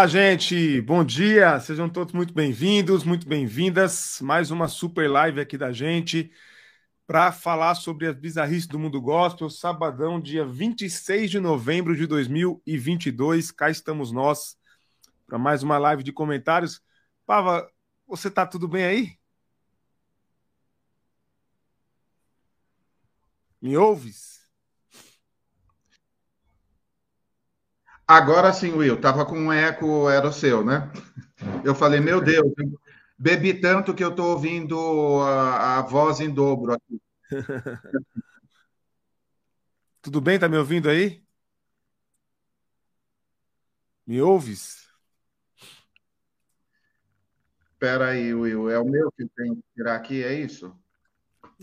Olá, gente, bom dia, sejam todos muito bem-vindos, muito bem-vindas. Mais uma super live aqui da gente para falar sobre as bizarrices do mundo gospel. Sabadão, dia 26 de novembro de 2022. Cá estamos nós para mais uma live de comentários. Pava, você tá tudo bem aí? Me ouves? Agora sim, Will, tava com um eco, era o seu, né? Eu falei, meu Deus, bebi tanto que eu estou ouvindo a, a, voz em dobro aqui. Tudo bem? Tá me ouvindo aí? Me ouves? Espera aí, Will, é o meu que tem que tirar aqui, é isso?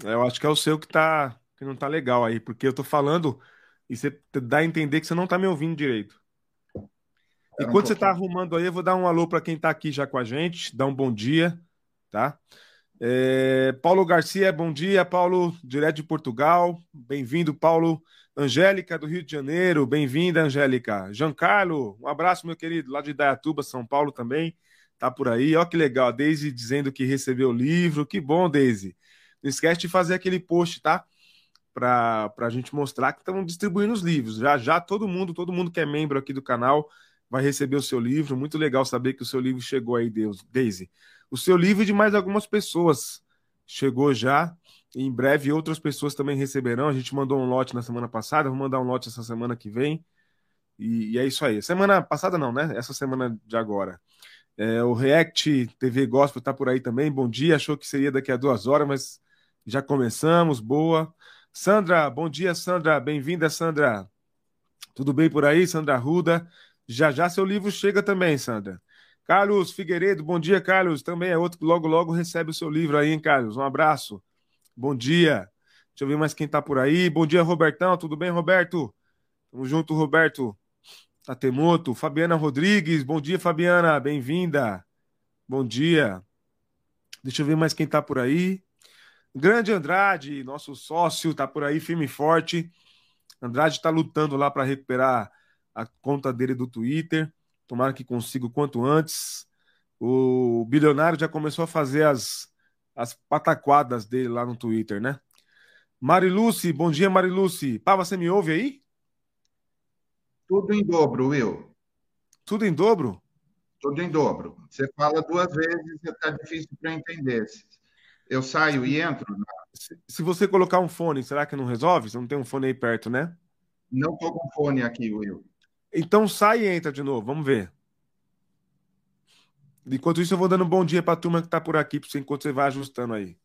Eu acho que é o seu que tá que não tá legal aí, porque eu tô falando e você dá a entender que você não tá me ouvindo direito. Enquanto você está arrumando aí, eu vou dar um alô para quem está aqui já com a gente, dar um bom dia, tá? É, Paulo Garcia, bom dia, Paulo, direto de Portugal. Bem-vindo, Paulo. Angélica, do Rio de Janeiro, bem-vinda, Angélica. Giancarlo, um abraço, meu querido, lá de Dayatuba, São Paulo também, tá por aí. Ó que legal, a Deise dizendo que recebeu o livro, que bom, Deise. Não esquece de fazer aquele post, tá? Para a gente mostrar que estão distribuindo os livros. Já já todo mundo, todo mundo que é membro aqui do canal vai receber o seu livro. Muito legal saber que o seu livro chegou aí, Deus, Daisy. O seu livro e de mais algumas pessoas chegou já. Em breve outras pessoas também receberão. A gente mandou um lote na semana passada, vou mandar um lote essa semana que vem. E, e é isso aí. Semana passada não, né? Essa semana de agora. É, o React TV Gospel tá por aí também. Bom dia. Achou que seria daqui a duas horas, mas já começamos. Boa. Sandra, bom dia, Sandra. Bem-vinda, Sandra. Tudo bem por aí, Sandra Ruda? Já já seu livro chega também, Sandra. Carlos Figueiredo, bom dia, Carlos. Também é outro que logo, logo recebe o seu livro aí, hein, Carlos? Um abraço. Bom dia. Deixa eu ver mais quem tá por aí. Bom dia, Robertão. Tudo bem, Roberto? Tamo junto, Roberto. Tatemoto. Fabiana Rodrigues. Bom dia, Fabiana. Bem-vinda. Bom dia. Deixa eu ver mais quem tá por aí. Grande Andrade, nosso sócio, tá por aí firme e forte. Andrade está lutando lá para recuperar a conta dele do Twitter. Tomara que consiga o quanto antes. O bilionário já começou a fazer as, as pataquadas dele lá no Twitter, né? Mariluce, bom dia, Mariluce. Pá, você me ouve aí? Tudo em dobro, Will. Tudo em dobro? Tudo em dobro. Você fala duas vezes e está difícil para entender. Eu saio e entro. Se, se você colocar um fone, será que não resolve? Você não tem um fone aí perto, né? Não estou com fone aqui, Will. Então sai e entra de novo, vamos ver. Enquanto isso, eu vou dando um bom dia para a turma que está por aqui, enquanto você vai ajustando aí.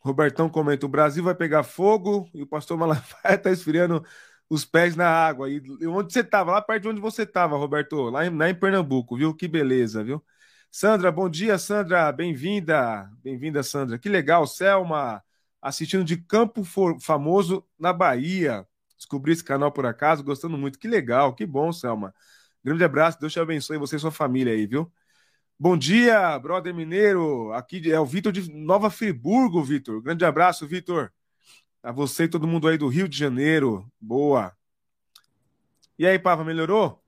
Robertão comenta: o Brasil vai pegar fogo e o pastor Malafaia está esfriando os pés na água. E onde você estava? Lá perto de onde você estava, Roberto? Lá em, lá em Pernambuco, viu? Que beleza, viu? Sandra, bom dia, Sandra. Bem-vinda. Bem-vinda, Sandra. Que legal. Selma, assistindo de Campo Famoso, na Bahia. Descobri esse canal por acaso, gostando muito. Que legal, que bom, Selma. Grande abraço, Deus te abençoe você e sua família aí, viu? Bom dia, brother mineiro. Aqui é o Vitor de Nova Friburgo, Vitor. Grande abraço, Vitor. A você e todo mundo aí do Rio de Janeiro. Boa. E aí, Pava, melhorou?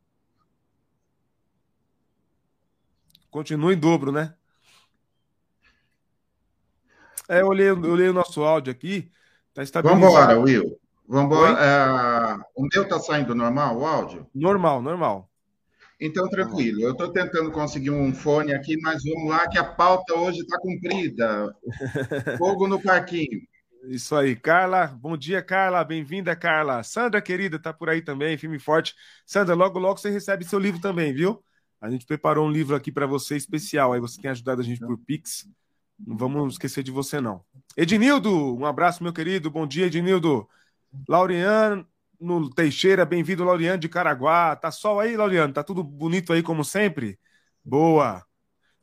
Continua em dobro, né? É, eu olhei, eu olhei o nosso áudio aqui. Tá estabilizado. Vamos embora, Will. Vamos é, o meu está saindo normal, o áudio? Normal, normal. Então, tranquilo. Eu estou tentando conseguir um fone aqui, mas vamos lá, que a pauta hoje está cumprida. Fogo no parquinho. Isso aí, Carla. Bom dia, Carla. Bem-vinda, Carla. Sandra, querida, tá por aí também, firme forte. Sandra, logo, logo você recebe seu livro também, viu? A gente preparou um livro aqui para você especial. Aí você tem ajudado a gente por Pix. Não vamos esquecer de você, não. Ednildo, um abraço, meu querido. Bom dia, Ednildo. Laureano Teixeira, bem-vindo, Laureano de Caraguá. Tá sol aí, Laureano? Tá tudo bonito aí, como sempre? Boa.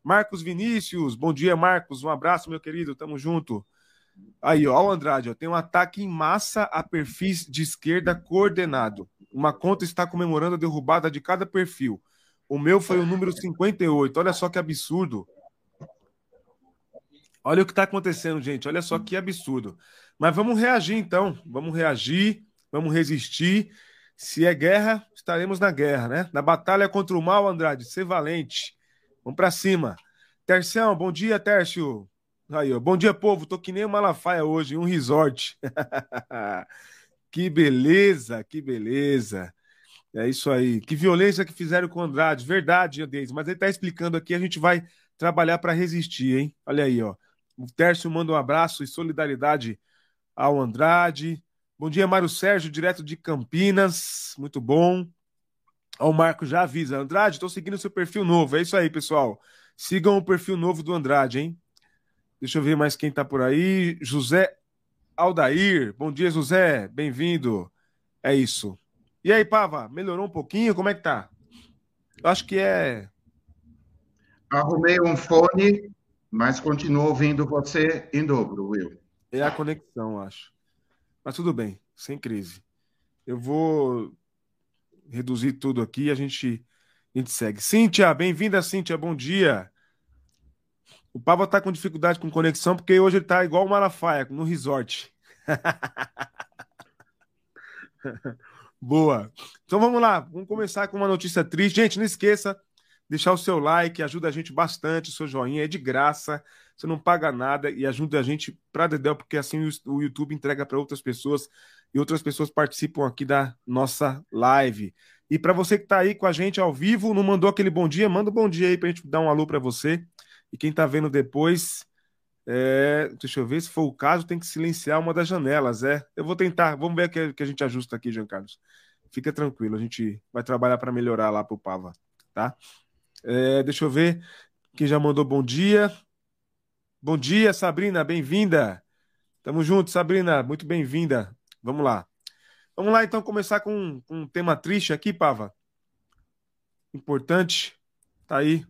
Marcos Vinícius, bom dia, Marcos. Um abraço, meu querido, tamo junto. Aí, ó, o Andrade, ó, tem um ataque em massa a perfis de esquerda coordenado. Uma conta está comemorando a derrubada de cada perfil. O meu foi o número 58. Olha só que absurdo. Olha o que está acontecendo, gente. Olha só que absurdo. Mas vamos reagir então, vamos reagir, vamos resistir. Se é guerra, estaremos na guerra, né? Na batalha contra o mal, Andrade, ser valente. Vamos para cima. Tercião, bom dia, Tércio. Aí, ó. Bom dia, povo. Tô que nem o Malafaia hoje, um resort. que beleza, que beleza. É isso aí. Que violência que fizeram com o Andrade. Verdade, Deise. Mas ele tá explicando aqui, a gente vai trabalhar para resistir, hein? Olha aí, ó. O Tércio manda um abraço e solidariedade ao Andrade. Bom dia, Mário Sérgio, direto de Campinas. Muito bom. Ó, o Marco já avisa. Andrade, estou seguindo seu perfil novo. É isso aí, pessoal. Sigam o perfil novo do Andrade, hein? Deixa eu ver mais quem tá por aí. José Aldair. Bom dia, José. Bem-vindo. É isso. E aí, Pava, melhorou um pouquinho? Como é que tá? Eu acho que é. Arrumei um fone, mas continuo ouvindo você em dobro, Will. É a conexão, acho. Mas tudo bem, sem crise. Eu vou reduzir tudo aqui e a gente, a gente segue. Cíntia, bem-vinda, Cíntia, bom dia. O Pablo tá com dificuldade com conexão porque hoje ele tá igual o Malafaia, no resort. Boa. Então vamos lá, vamos começar com uma notícia triste. Gente, não esqueça deixar o seu like, ajuda a gente bastante, o seu joinha é de graça, você não paga nada e ajuda a gente para Dedel, porque assim o YouTube entrega para outras pessoas e outras pessoas participam aqui da nossa live. E para você que está aí com a gente ao vivo, não mandou aquele bom dia, manda um bom dia aí para a gente dar um alô para você. E quem está vendo depois, é... deixa eu ver se for o caso, tem que silenciar uma das janelas, é. Eu vou tentar, vamos ver o que, a gente ajusta aqui, Jean Carlos. Fica tranquilo, a gente vai trabalhar para melhorar lá para o Pava, tá? É, deixa eu ver quem já mandou bom dia. Bom dia, Sabrina, bem-vinda. Tamo junto, Sabrina, muito bem-vinda. Vamos lá. Vamos lá, então, começar com, com um tema triste aqui, Pava. Importante. Tá aí.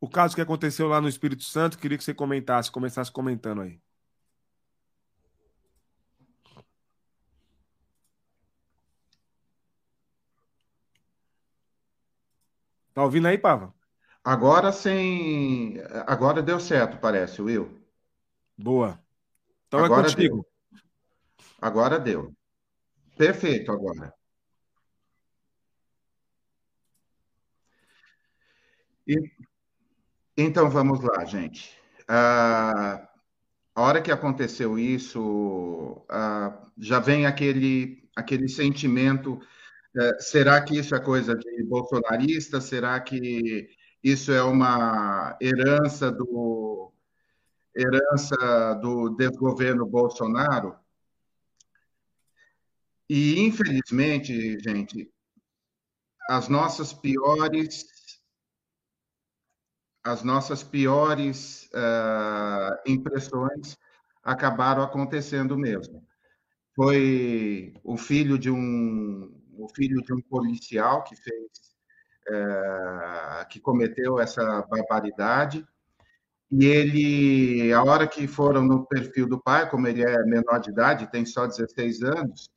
O caso que aconteceu lá no Espírito Santo, queria que você comentasse, começasse comentando aí. Tá ouvindo aí, Pava? Agora sem. Agora deu certo, parece, Will. Boa. Então agora é contigo. Deu. Agora deu. Perfeito agora. E, então vamos lá, gente. Ah, a hora que aconteceu isso, ah, já vem aquele, aquele sentimento é, será que isso é coisa de bolsonarista? Será que isso é uma herança do herança do desgoverno Bolsonaro? E infelizmente, gente, as nossas piores as nossas piores uh, impressões acabaram acontecendo mesmo. Foi o filho de um o filho de um policial que fez, é, que cometeu essa barbaridade. E ele, a hora que foram no perfil do pai, como ele é menor de idade, tem só 16 anos,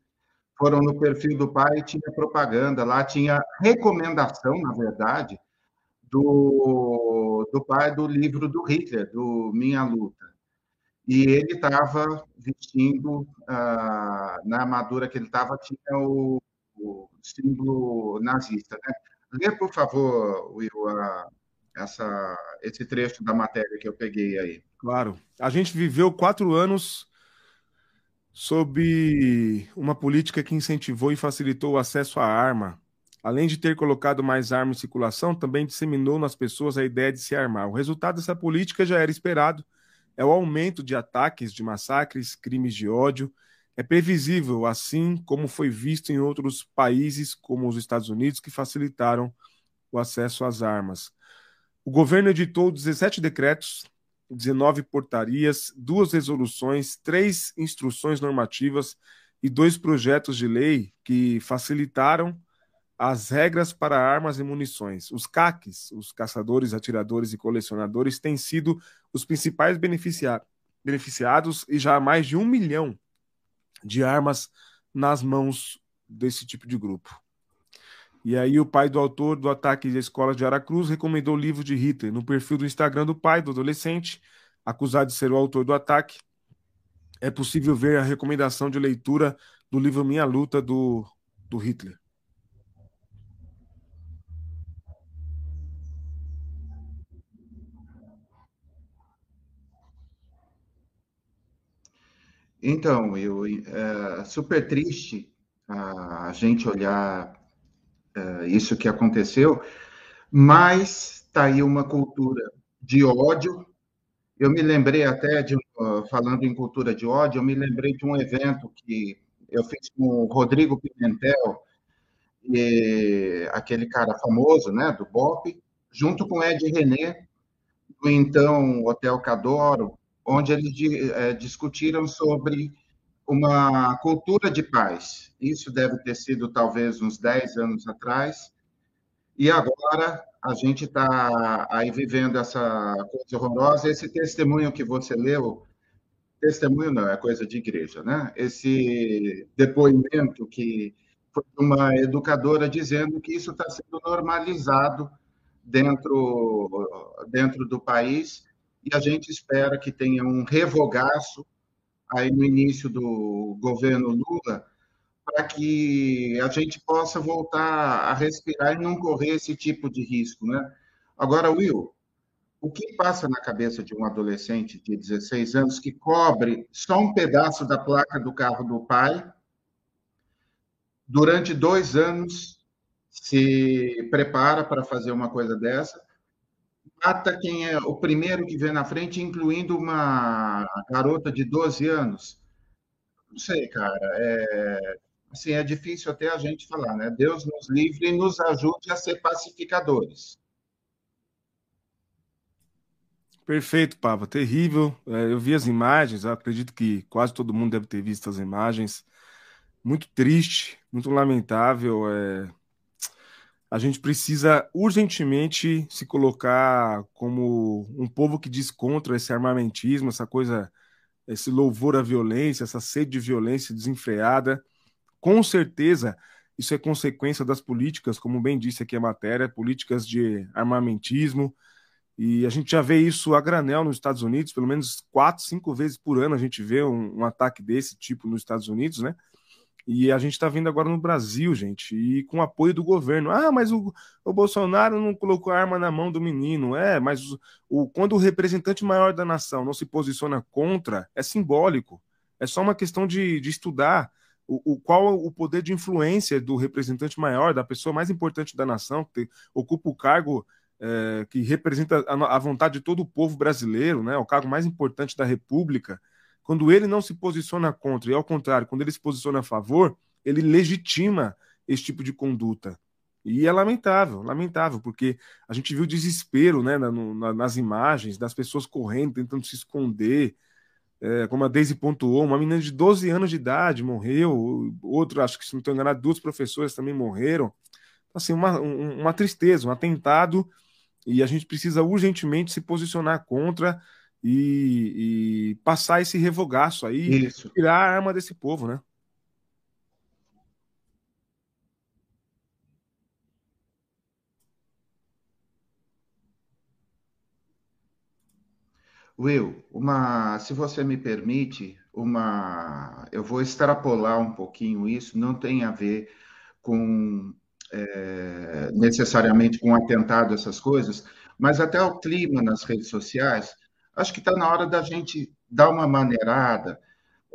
foram no perfil do pai e tinha propaganda lá, tinha recomendação, na verdade, do, do pai do livro do Hitler, do Minha Luta. E ele estava vestindo, ah, na armadura que ele estava, tinha o, o símbolo nazista. Né? Lê, por favor, Will, a, essa, esse trecho da matéria que eu peguei aí. Claro. A gente viveu quatro anos sob uma política que incentivou e facilitou o acesso à arma. Além de ter colocado mais armas em circulação, também disseminou nas pessoas a ideia de se armar. O resultado dessa política já era esperado: é o aumento de ataques, de massacres, crimes de ódio é previsível, assim como foi visto em outros países, como os Estados Unidos, que facilitaram o acesso às armas. O governo editou 17 decretos, 19 portarias, duas resoluções, três instruções normativas e dois projetos de lei que facilitaram as regras para armas e munições. Os CACs, os caçadores, atiradores e colecionadores, têm sido os principais beneficiados e já mais de um milhão de armas nas mãos desse tipo de grupo. E aí o pai do autor do ataque à escola de Aracruz recomendou o livro de Hitler no perfil do Instagram do pai do adolescente, acusado de ser o autor do ataque. É possível ver a recomendação de leitura do livro Minha Luta do, do Hitler. Então, eu é super triste a gente olhar é, isso que aconteceu, mas está aí uma cultura de ódio. Eu me lembrei até de, falando em cultura de ódio, eu me lembrei de um evento que eu fiz com o Rodrigo Pimentel, aquele cara famoso, né, do BOP, junto com Ed René, do então Hotel Cadoro, onde eles é, discutiram sobre uma cultura de paz. Isso deve ter sido talvez uns 10 anos atrás. E agora a gente está aí vivendo essa coisa horrorosa. Esse testemunho que você leu, testemunho não, é coisa de igreja, né? Esse depoimento que foi uma educadora dizendo que isso está sendo normalizado dentro, dentro do país e a gente espera que tenha um revogaço aí no início do governo Lula para que a gente possa voltar a respirar e não correr esse tipo de risco, né? Agora, Will, o que passa na cabeça de um adolescente de 16 anos que cobre só um pedaço da placa do carro do pai, durante dois anos se prepara para fazer uma coisa dessa, mata quem é o primeiro que vê na frente, incluindo uma garota de 12 anos. Não sei, cara. É, assim, é difícil até a gente falar, né? Deus nos livre e nos ajude a ser pacificadores. Perfeito, Pava. Terrível. É, eu vi as imagens, acredito que quase todo mundo deve ter visto as imagens. Muito triste, muito lamentável. É a gente precisa urgentemente se colocar como um povo que diz contra esse armamentismo, essa coisa, esse louvor à violência, essa sede de violência desenfreada. Com certeza, isso é consequência das políticas, como bem disse aqui a matéria, políticas de armamentismo. E a gente já vê isso a granel nos Estados Unidos, pelo menos quatro, cinco vezes por ano a gente vê um, um ataque desse tipo nos Estados Unidos, né? E a gente está vendo agora no Brasil, gente, e com apoio do governo. Ah, mas o, o Bolsonaro não colocou a arma na mão do menino. É, mas o, o, quando o representante maior da nação não se posiciona contra, é simbólico. É só uma questão de, de estudar o, o, qual o poder de influência do representante maior, da pessoa mais importante da nação, que ocupa o cargo é, que representa a, a vontade de todo o povo brasileiro, né, o cargo mais importante da República quando ele não se posiciona contra, e ao contrário, quando ele se posiciona a favor, ele legitima esse tipo de conduta. E é lamentável, lamentável, porque a gente viu o desespero né, na, na, nas imagens das pessoas correndo, tentando se esconder. É, como a Daisy pontuou, uma menina de 12 anos de idade morreu, outro, acho que se não estou enganado, duas professoras também morreram. Então, assim, uma, uma tristeza, um atentado, e a gente precisa urgentemente se posicionar contra e, e passar esse revogaço aí, Isso. tirar a arma desse povo, né? Will, uma, se você me permite, uma, eu vou extrapolar um pouquinho isso, não tem a ver com é, necessariamente com atentado, essas coisas, mas até o clima nas redes sociais acho que está na hora da gente dar uma maneirada.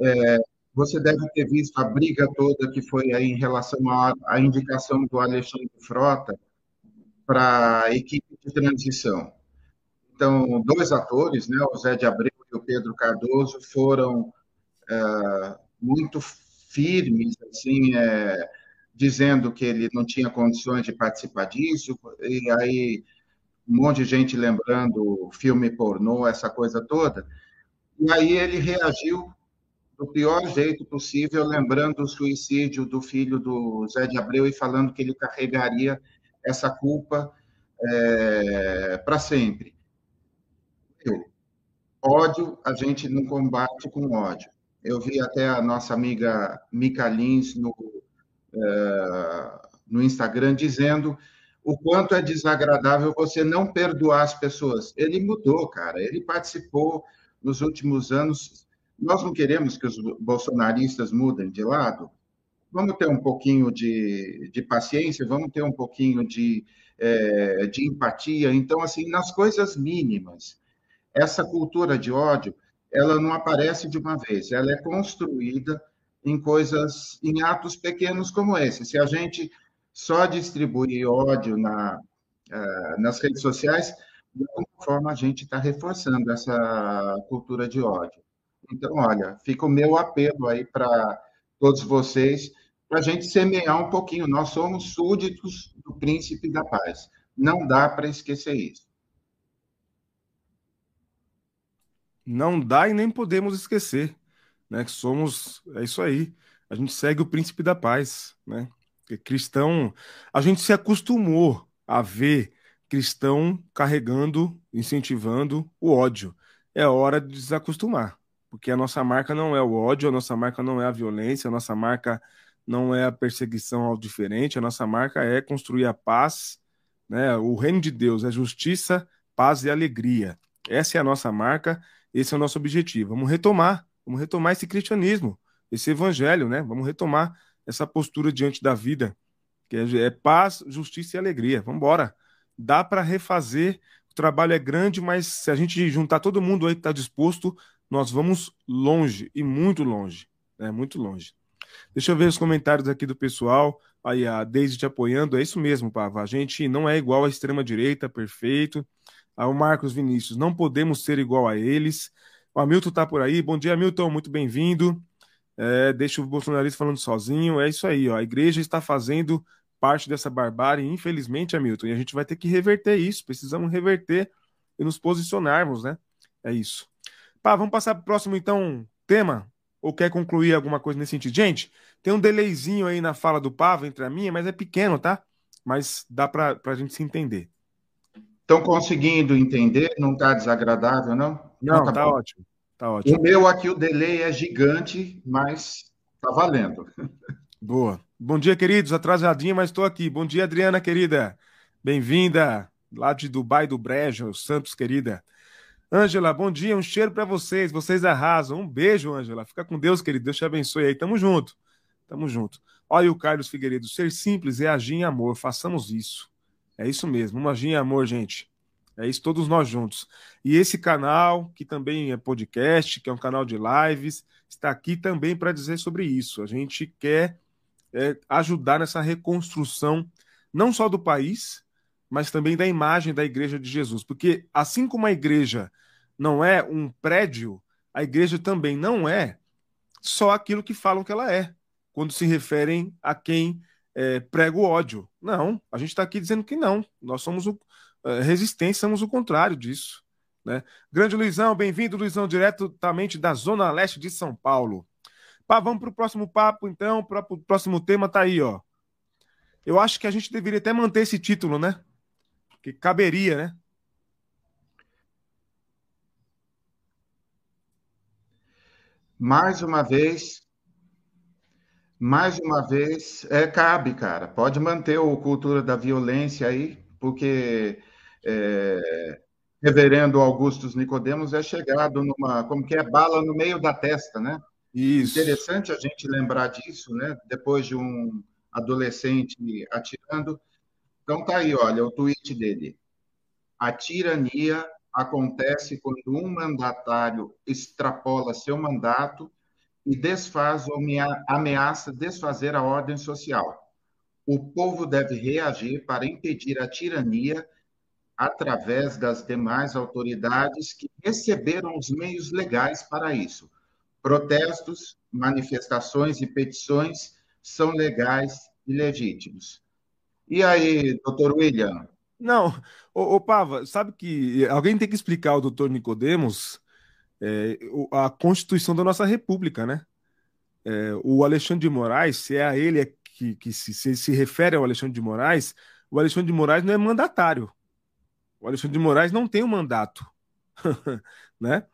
É, você deve ter visto a briga toda que foi aí em relação à, indicação do Alexandre Frota para a equipe de transição. Então, dois atores, né, o Zé de Abreu e o Pedro Cardoso, foram é, muito firmes, assim, é, dizendo que ele não tinha condições de participar disso, e aí um monte de gente lembrando filme pornô, essa coisa toda. E aí ele reagiu do pior jeito possível, lembrando o suicídio do filho do Zé de Abreu e falando que ele carregaria essa culpa é, para sempre. Eu, ódio, a gente não combate com ódio. Eu vi até a nossa amiga Mica Lins no, é, no Instagram dizendo o quanto é desagradável você não perdoar as pessoas. Ele mudou, cara. Ele participou nos últimos anos. Nós não queremos que os bolsonaristas mudem de lado. Vamos ter um pouquinho de, de paciência, vamos ter um pouquinho de, é, de empatia. Então, assim, nas coisas mínimas, essa cultura de ódio, ela não aparece de uma vez, ela é construída em coisas, em atos pequenos como esse. Se a gente só distribuir ódio na, uh, nas redes sociais, de alguma forma a gente está reforçando essa cultura de ódio. Então, olha, fica o meu apelo aí para todos vocês, para a gente semear um pouquinho. Nós somos súditos do príncipe da paz. Não dá para esquecer isso. Não dá e nem podemos esquecer, né? Que somos, é isso aí. A gente segue o príncipe da paz, né? Cristão, a gente se acostumou a ver cristão carregando, incentivando o ódio. É hora de desacostumar, porque a nossa marca não é o ódio, a nossa marca não é a violência, a nossa marca não é a perseguição ao diferente, a nossa marca é construir a paz, né? O reino de Deus é justiça, paz e alegria. Essa é a nossa marca, esse é o nosso objetivo. Vamos retomar, vamos retomar esse cristianismo, esse evangelho, né? Vamos retomar essa postura diante da vida, que é, é paz, justiça e alegria. Vamos embora. Dá para refazer. O trabalho é grande, mas se a gente juntar todo mundo aí que está disposto, nós vamos longe e muito longe, né? Muito longe. Deixa eu ver os comentários aqui do pessoal. Aí a Deise te apoiando. É isso mesmo, Pava. A gente não é igual à extrema-direita, perfeito. Aí o Marcos Vinícius, não podemos ser igual a eles. O Hamilton tá por aí. Bom dia, Hamilton, muito bem-vindo. É, deixa o bolsonarista falando sozinho. É isso aí, ó. A igreja está fazendo parte dessa barbárie, infelizmente, Hamilton. E a gente vai ter que reverter isso. Precisamos reverter e nos posicionarmos, né? É isso. Pá, vamos passar para o próximo, então, tema? Ou quer concluir alguma coisa nesse sentido? Gente, tem um delayzinho aí na fala do Pava entre a minha, mas é pequeno, tá? Mas dá para a gente se entender. Estão conseguindo entender? Não está desagradável, não? Não, está tá ótimo. Tá ótimo. O meu aqui, o delay é gigante, mas tá valendo. Boa. Bom dia, queridos. Atrasadinha, mas estou aqui. Bom dia, Adriana, querida. Bem-vinda lá de Dubai do Brejo, Santos, querida. Ângela, bom dia, um cheiro para vocês, vocês arrasam. Um beijo, Ângela. Fica com Deus, querido. Deus te abençoe aí. Tamo junto. Tamo junto. Olha o Carlos Figueiredo. Ser simples é agir em amor. Façamos isso. É isso mesmo. Vamos agir em amor, gente. É isso, todos nós juntos. E esse canal, que também é podcast, que é um canal de lives, está aqui também para dizer sobre isso. A gente quer é, ajudar nessa reconstrução, não só do país, mas também da imagem da Igreja de Jesus. Porque assim como a igreja não é um prédio, a igreja também não é só aquilo que falam que ela é, quando se referem a quem é, prega o ódio. Não, a gente está aqui dizendo que não. Nós somos o resistência, somos o contrário disso. Né? Grande Luizão, bem-vindo, Luizão, diretamente da Zona Leste de São Paulo. Pá, vamos para o próximo papo, então. O próximo tema tá aí, ó. Eu acho que a gente deveria até manter esse título, né? que caberia, né? Mais uma vez, mais uma vez, é, cabe, cara. Pode manter o cultura da violência aí, porque é, Reverendo Augustus Nicodemos é chegado numa, como que é, bala no meio da testa, né? Isso. Interessante a gente lembrar disso, né? Depois de um adolescente atirando, então tá aí, olha, o tweet dele. A tirania acontece quando um mandatário extrapola seu mandato e desfaz ou ameaça desfazer a ordem social. O povo deve reagir para impedir a tirania através das demais autoridades que receberam os meios legais para isso. Protestos, manifestações e petições são legais e legítimos. E aí, doutor William? Não, ô, Pava, sabe que alguém tem que explicar ao doutor Nicodemos é, a Constituição da nossa República, né? É, o Alexandre de Moraes, se é a ele é que, que se, se, se refere ao Alexandre de Moraes, o Alexandre de Moraes não é mandatário. O Alexandre de Moraes não tem um mandato, né?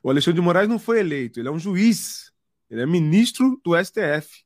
O Alexandre de Moraes não foi eleito, ele é um juiz, ele é ministro do STF,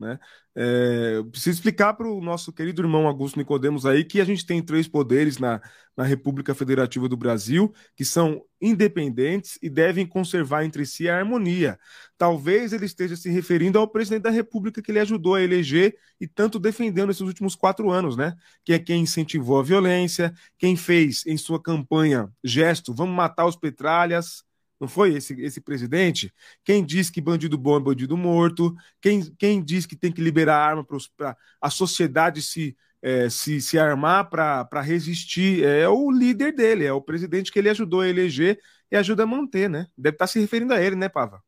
né? É, preciso explicar para o nosso querido irmão Augusto Nicodemos aí que a gente tem três poderes na, na República Federativa do Brasil que são independentes e devem conservar entre si a harmonia. Talvez ele esteja se referindo ao presidente da República que ele ajudou a eleger e tanto defendeu nesses últimos quatro anos, né? Que é quem incentivou a violência, quem fez em sua campanha gesto, vamos matar os petralhas, Não foi esse, esse presidente? Quem diz que bandido bom é bandido morto? Quem, quem diz que tem que liberar arma para a sociedade se, é, se, se armar para resistir? É o líder dele, é o presidente que ele ajudou a eleger e ajuda a manter, né? Deve estar se referindo a ele, né, Pava?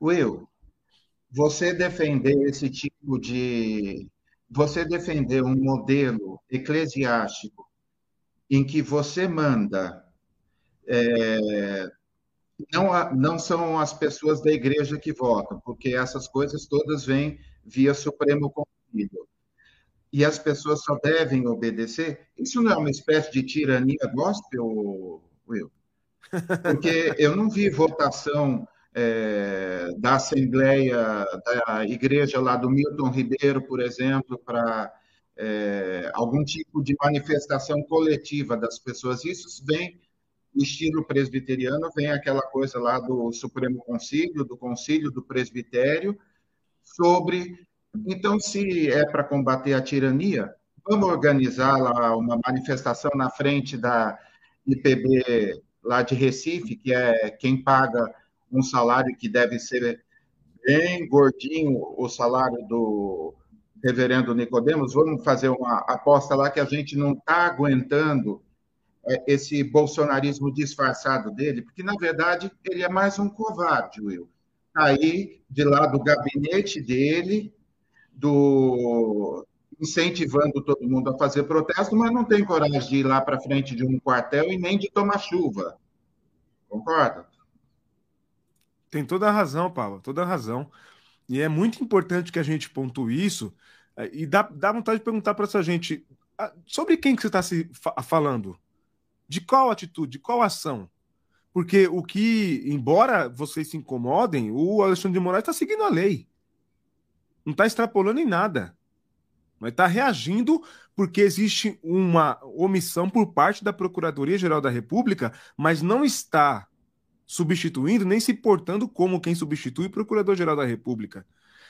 Will, você defender esse tipo de. Você defender um modelo eclesiástico em que você manda é, não, não são as pessoas da igreja que votam, porque essas coisas todas vêm via Supremo Conselho. E as pessoas só devem obedecer. Isso não é uma espécie de tirania gospel, Will? Porque eu não vi votação é, da Assembleia, da igreja lá do Milton Ribeiro, por exemplo, para é, algum tipo de manifestação coletiva das pessoas. Isso vem estilo presbiteriano, vem aquela coisa lá do Supremo Concílio, do Concílio do Presbitério, sobre. Então, se é para combater a tirania, vamos organizar lá uma manifestação na frente da IPB lá de Recife, que é quem paga um salário que deve ser bem gordinho, o salário do reverendo Nicodemos, vamos fazer uma aposta lá que a gente não está aguentando esse bolsonarismo disfarçado dele, porque, na verdade, ele é mais um covarde, Will. Está aí, de lá do gabinete dele, do incentivando todo mundo a fazer protesto, mas não tem coragem de ir lá para frente de um quartel e nem de tomar chuva. Concorda? Tem toda a razão, Paulo, toda a razão. E é muito importante que a gente pontue isso. É, e dá, dá vontade de perguntar para essa gente sobre quem que você está se falando? De qual atitude, de qual ação? Porque o que, embora vocês se incomodem, o Alexandre de Moraes está seguindo a lei. Não está extrapolando em nada. Mas está reagindo porque existe uma omissão por parte da Procuradoria-Geral da República, mas não está substituindo nem se portando como quem substitui o Procurador-Geral da República.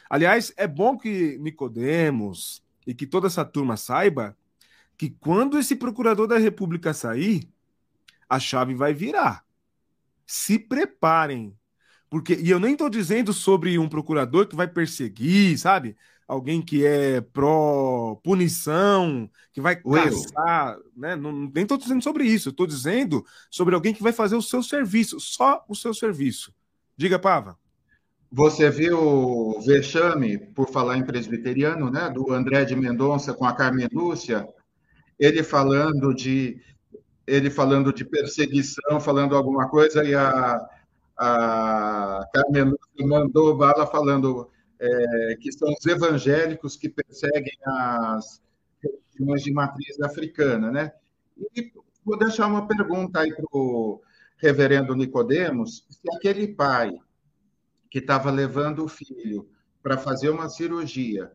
Aliás, é bom que Nicodemos e que toda essa turma saiba que quando esse procurador da República sair, a chave vai virar. Se preparem. Porque, e eu nem estou dizendo sobre um procurador que vai perseguir, sabe? Alguém que é pró-punição, que vai caçar, né? Não, nem estou dizendo sobre isso, eu estou dizendo sobre alguém que vai fazer o seu serviço, só o seu serviço. Diga, Pava. Você viu o vexame, por falar em presbiteriano, né? Do André de Mendonça com a Carmen Lúcia, ele falando de ele falando de perseguição, falando alguma coisa, e a, a Carmen mandou bala falando é, que são os evangélicos que perseguem as religiões de matriz africana, né? E vou deixar uma pergunta aí para o reverendo Nicodemos, se aquele pai que estava levando o filho para fazer uma cirurgia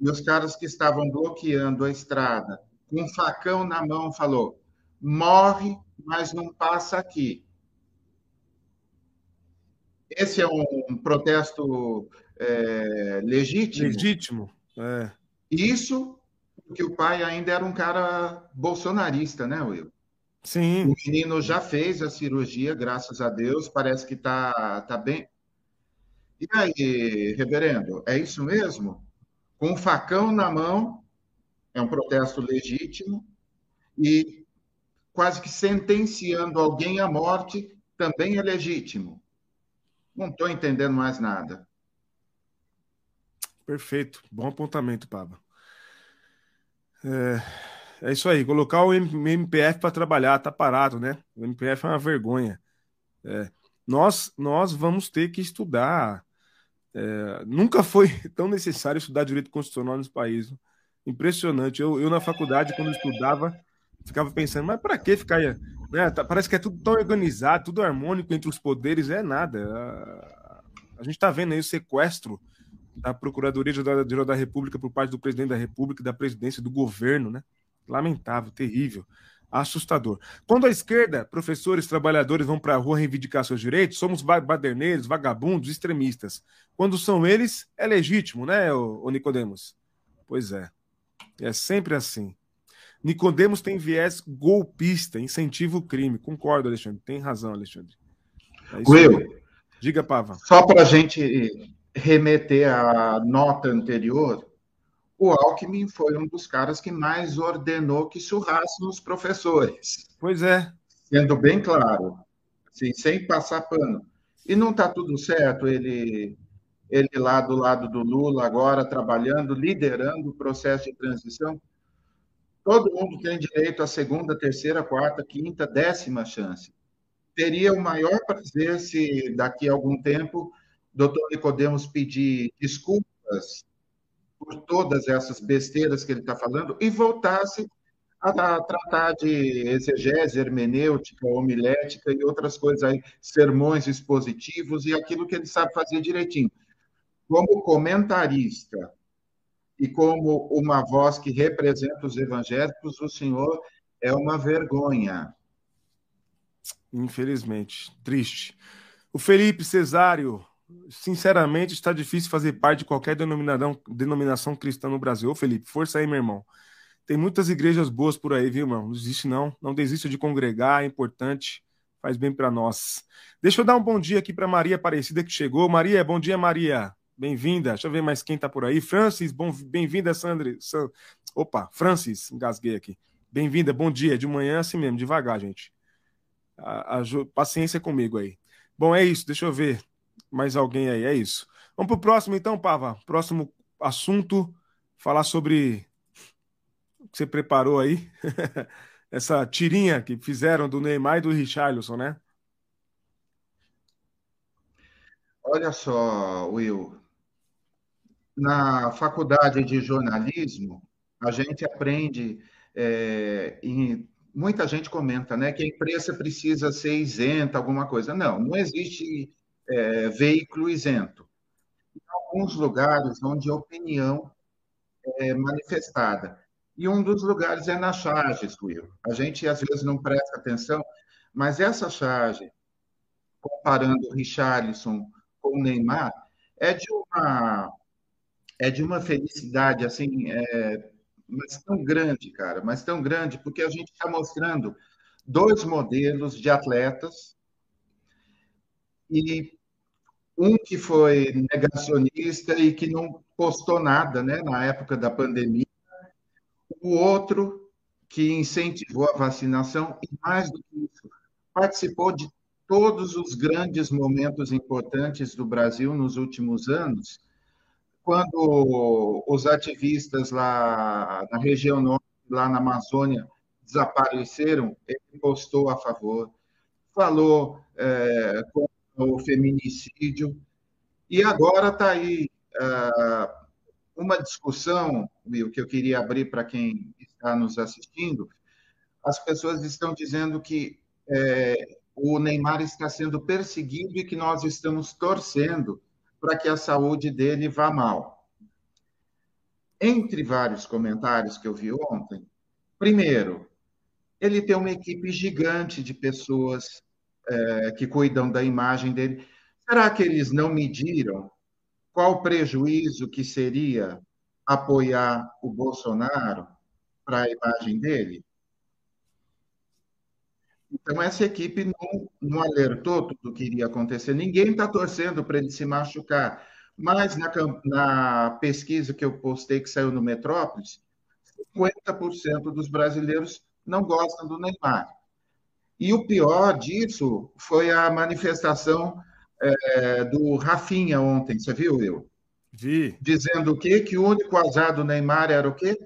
e os caras que estavam bloqueando a estrada um facão na mão, falou: morre, mas não passa aqui. Esse é um protesto é, legítimo. Legítimo, é. Isso porque o pai ainda era um cara bolsonarista, né, Will? Sim. O menino já fez a cirurgia, graças a Deus, parece que está tá bem. E aí, reverendo, é isso mesmo? Com um facão na mão, é um protesto legítimo e quase que sentenciando alguém à morte também é legítimo. Não estou entendendo mais nada. Perfeito, bom apontamento, Pablo. É, é isso aí, colocar o MPF para trabalhar, tá parado, né? O MPF é uma vergonha. É, nós, nós vamos ter que estudar. É, nunca foi tão necessário estudar direito constitucional nesse país. Impressionante. Eu, eu na faculdade, quando estudava, ficava pensando, mas para que ficar. Né? Tá, parece que é tudo tão organizado, tudo harmônico entre os poderes, é nada. A, a gente está vendo aí o sequestro da Procuradoria-Geral da República por parte do presidente da República, da presidência, do governo, né? Lamentável, terrível, assustador. Quando a esquerda, professores, trabalhadores vão para a rua reivindicar seus direitos, somos baderneiros, vagabundos, extremistas. Quando são eles, é legítimo, né, o Nicodemos? Pois é. É sempre assim. Nicodemos tem viés golpista, incentiva o crime. Concordo, Alexandre. Tem razão, Alexandre. É Will, diga, Pava. Só para a gente remeter à nota anterior, o Alckmin foi um dos caras que mais ordenou que surrassem os professores. Pois é. Sendo bem claro, assim, sem passar pano. E não está tudo certo ele, ele lá do lado do Lula, agora trabalhando, liderando o processo de transição. Todo mundo tem direito à segunda, terceira, quarta, quinta, décima chance. Teria o maior prazer se daqui a algum tempo doutor Nicodemos pedir desculpas por todas essas besteiras que ele está falando e voltasse a tratar de exegese, hermenêutica, homilética e outras coisas aí, sermões expositivos e aquilo que ele sabe fazer direitinho. Como comentarista e como uma voz que representa os evangélicos, o senhor é uma vergonha. Infelizmente, triste. O Felipe Cesário, sinceramente, está difícil fazer parte de qualquer denominação, denominação cristã no Brasil. Ô, Felipe, força aí, meu irmão. Tem muitas igrejas boas por aí, viu, irmão? Não desiste, não. Não desista de congregar, é importante. Faz bem para nós. Deixa eu dar um bom dia aqui para Maria Aparecida que chegou. Maria, bom dia, Maria. Bem-vinda. Deixa eu ver mais quem está por aí. Francis, bem-vinda, Sandra. San... Opa, Francis, engasguei aqui. Bem-vinda, bom dia. De manhã assim mesmo, devagar, gente. A, a, paciência comigo aí. Bom, é isso. Deixa eu ver mais alguém aí. É isso. Vamos para o próximo, então, Pava. Próximo assunto, falar sobre que você preparou aí. Essa tirinha que fizeram do Neymar e do Richarlison, né? Olha só, Will. Na faculdade de jornalismo, a gente aprende, é, em, muita gente comenta, né, que a imprensa precisa ser isenta, alguma coisa. Não, não existe é, veículo isento. Em alguns lugares onde a opinião é manifestada. E um dos lugares é na charge, Will. A gente às vezes não presta atenção, mas essa charge, comparando o Richarlison com o Neymar, é de uma é de uma felicidade assim, é, mas tão grande, cara, mas tão grande, porque a gente está mostrando dois modelos de atletas e um que foi negacionista e que não postou nada, né, na época da pandemia, o outro que incentivou a vacinação e, mais do que isso, participou de todos os grandes momentos importantes do Brasil nos últimos anos, quando os ativistas lá na região norte, lá na Amazônia, desapareceram, ele postou a favor, falou é, com o feminicídio, e agora está aí é, uma discussão, Will, que eu queria abrir para quem está nos assistindo. As pessoas estão dizendo que é, o Neymar está sendo perseguido e que nós estamos torcendo para que a saúde dele vá mal. Entre vários comentários que eu vi ontem, primeiro, ele tem uma equipe gigante de pessoas é, que cuidam da imagem dele. Será que eles não mediram qual prejuízo que seria apoiar o Bolsonaro para a imagem dele? Então, essa equipe não, não alertou tudo o que iria acontecer. Ninguém está torcendo para ele se machucar. Mas na, na, pesquisa que eu postei, que saiu no Metrópolis, 50% dos brasileiros não gostam do Neymar. E o pior disso foi a manifestação é, do Rafinha ontem, você viu, eu? Vi. Dizendo o quê? Que o único azar do Neymar era o quê?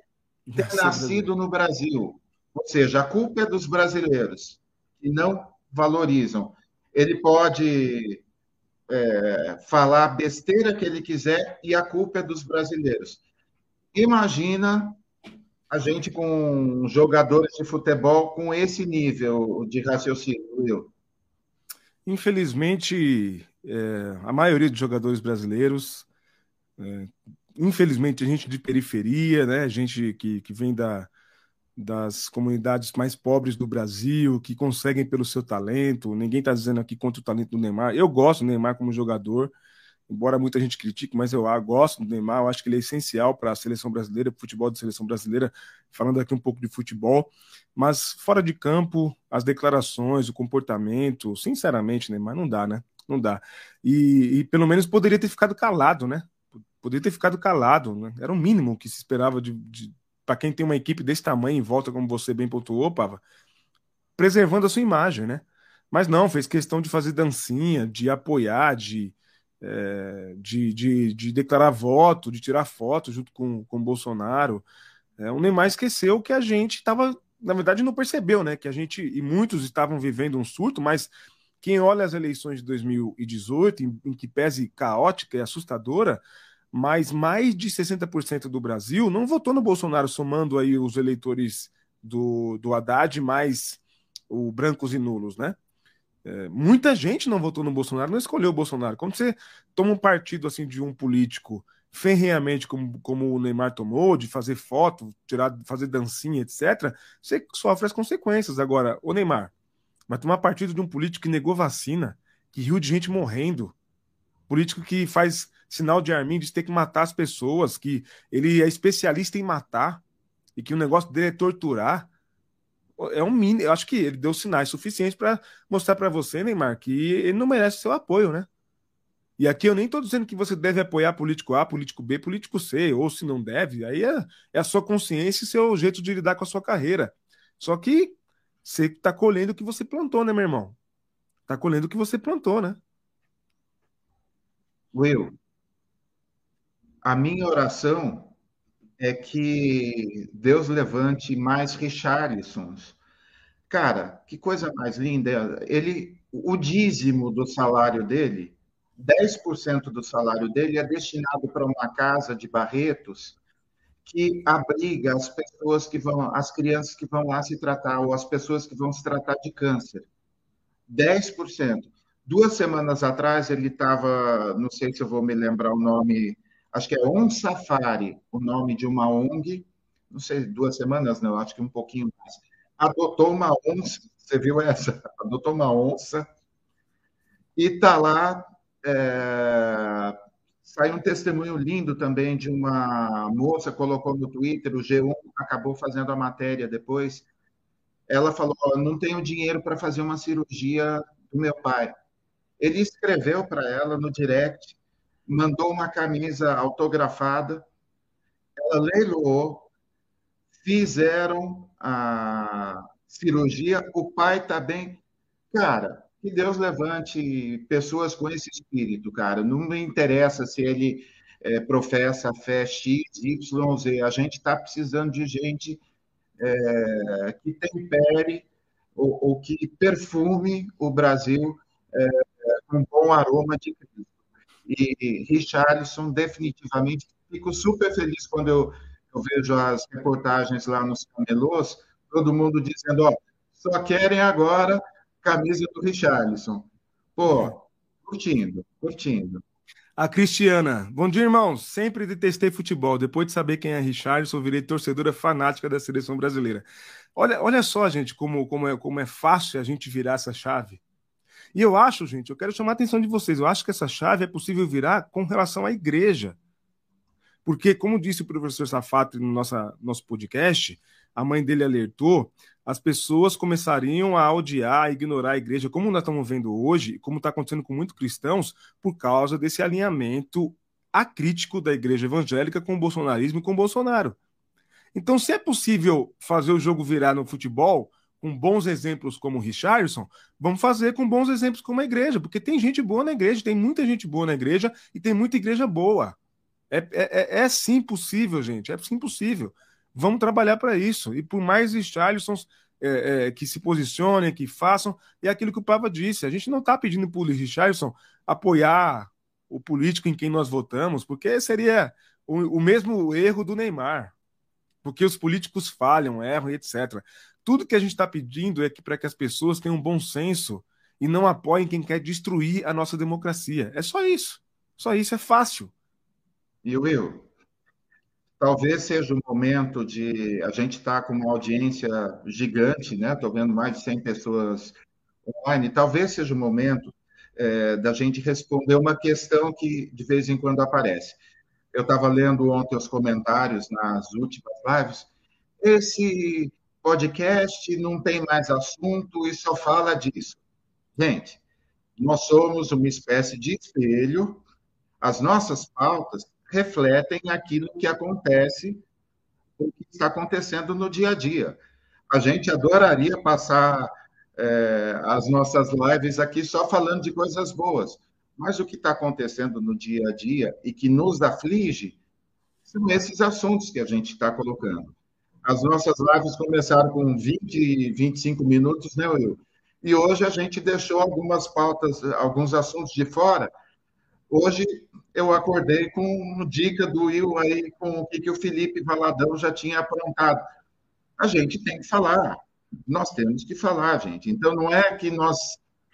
Ter nascido no Brasil. Ou seja, a culpa é dos brasileiros, que não valorizam. Ele pode é, falar besteira que ele quiser e a culpa é dos brasileiros. Imagina a gente com jogadores de futebol com esse nível de raciocínio, Will. Infelizmente, é, a maioria dos jogadores brasileiros, é, infelizmente, a gente de periferia, né, gente que, que vem da, das comunidades mais pobres do Brasil, que conseguem pelo seu talento. Ninguém está dizendo aqui contra o talento do Neymar. Eu gosto do Neymar como jogador. embora muita gente critique, mas eu gosto do Neymar, eu acho que ele é essencial para a seleção brasileira, para o futebol da seleção brasileira, falando aqui um pouco de futebol, mas fora de campo, as declarações, o comportamento, sinceramente, Neymar, não dá, né? Não dá. E, e pelo menos poderia ter ficado calado, né? Poderia ter ficado calado, né? Era o mínimo que se esperava de, de para quem tem uma equipe desse tamanho em volta, como você bem pontuou, Pava, preservando a sua imagem, né? Mas não, fez questão de fazer dancinha, de apoiar, de, é, de, de, de, declarar voto, de tirar foto junto com, com Bolsonaro. É, o Neymar esqueceu que a gente estava, na verdade, não percebeu, né? Que a gente, e muitos estavam vivendo um surto, mas quem olha as eleições de 2018, em, em que pese caótica e assustadora, mas mais de 60% do Brasil não votou no Bolsonaro, somando aí os eleitores do, do Haddad mais o brancos e nulos, né? É, muita gente não votou no Bolsonaro, não escolheu o Bolsonaro. Quando você toma um partido assim de um político ferreamente como, como o Neymar tomou, de fazer foto, tirar, fazer dancinha, etc., você sofre as consequências. Agora, o Neymar, vai tomar partido de um político que negou vacina, que riu de gente morrendo, político que faz sinal de arminho, de ter que matar as pessoas, que ele é especialista em matar e que o negócio dele é torturar é um mini. Eu acho que ele deu sinais suficientes para mostrar para você, Neymar, que ele não merece seu apoio, né? E aqui eu nem estou dizendo que você deve apoiar político A, político B, político C, ou se não deve, aí é, é a sua consciência e seu jeito de lidar com a sua carreira. Só que você está colhendo o que você plantou, né, meu irmão? Está colhendo o que você plantou, né? Will, a minha oração é que Deus levante mais Richarlisons. Cara, que coisa mais linda. Ele, o dízimo do salário dele, 10% do salário dele é destinado para uma casa de Barretos que abriga as pessoas que vão, as crianças que vão lá se tratar, ou as pessoas que vão se tratar de câncer. 10%. Duas semanas atrás ele estava, não sei se eu vou me lembrar o nome acho que é On Safari, o nome de uma ONG, não sei, duas semanas não, acho que um pouquinho mais. Adotou uma onça, você viu essa? Adotou uma onça e está lá. É, saiu um testemunho lindo também de uma moça, colocou no Twitter, o G1 acabou fazendo a matéria depois. Ela falou: Não tenho dinheiro para fazer uma cirurgia do meu pai. Ele escreveu para ela no direct mandou uma camisa autografada, ela leiloou, fizeram a cirurgia, o pai está bem. Cara, que Deus levante pessoas com esse espírito, cara. Não me interessa se ele é, professa fé X, Y, Z. A gente está precisando de gente é, que tempere ou, ou, que perfume o Brasil é, com bom aroma de Cristo e Richarlison, definitivamente. Fico super feliz quando eu, eu vejo as reportagens lá nos camelôs, todo mundo dizendo, ó, só querem agora camisa do Richarlison. Pô, curtindo, curtindo. A Cristiana. Bom dia, irmãos. Sempre detestei futebol. Depois de saber quem é Richarlison, virei torcedora fanática da seleção brasileira. Olha, olha só, gente, como, como, é, como é fácil a gente virar essa chave. E eu acho, gente, eu quero chamar a atenção de vocês, eu acho que essa chave é possível virar com relação à igreja. Porque, como disse o professor Safato no nossa, nosso podcast, a mãe dele alertou, as pessoas começariam a odiar, a ignorar a igreja, como nós estamos vendo hoje, como está acontecendo com muitos cristãos, por causa desse alinhamento acrítico da igreja evangélica com o bolsonarismo e com o Bolsonaro. Então, se é possível fazer o jogo virar no futebol, com bons exemplos como o Richardson, vamos fazer com bons exemplos como a igreja, porque tem gente boa na igreja, tem muita gente boa na igreja e tem muita igreja boa. É, é, é, é sim possível, gente, é sim possível. Vamos trabalhar para isso. E por mais Richardsons é, é, que se posicionem, que façam, é aquilo que o Papa disse. A gente não está pedindo para o Richardson apoiar o político em quem nós votamos, porque seria o, o mesmo erro do Neymar. Porque os políticos falham, erram, etc. Tudo que a gente está pedindo é que para que as pessoas tenham um bom senso e não apoiem quem quer destruir a nossa democracia. É só isso. Só isso é fácil. E Will, talvez seja o momento de a gente estar tá com uma audiência gigante, né? Estou vendo mais de 100 pessoas online. Talvez seja o momento é, da gente responder uma questão que de vez em quando aparece. Eu estava lendo ontem os comentários nas últimas lives. Esse podcast não tem mais assunto e só fala disso. Gente, nós somos uma espécie de espelho, as nossas pautas refletem aquilo que acontece, o que está acontecendo no dia a dia. A gente adoraria passar é, as nossas lives aqui só falando de coisas boas, mas o que está acontecendo no dia a dia e que nos aflige são esses assuntos que a gente está colocando. As nossas lives começaram com 20, 25 minutos, né, Will? E hoje a gente deixou algumas pautas, alguns assuntos de fora. Hoje eu acordei com dica do Will aí, com o que, que o Felipe Valadão já tinha aprontado. A gente tem que falar, nós temos que falar, gente. Então não é que nós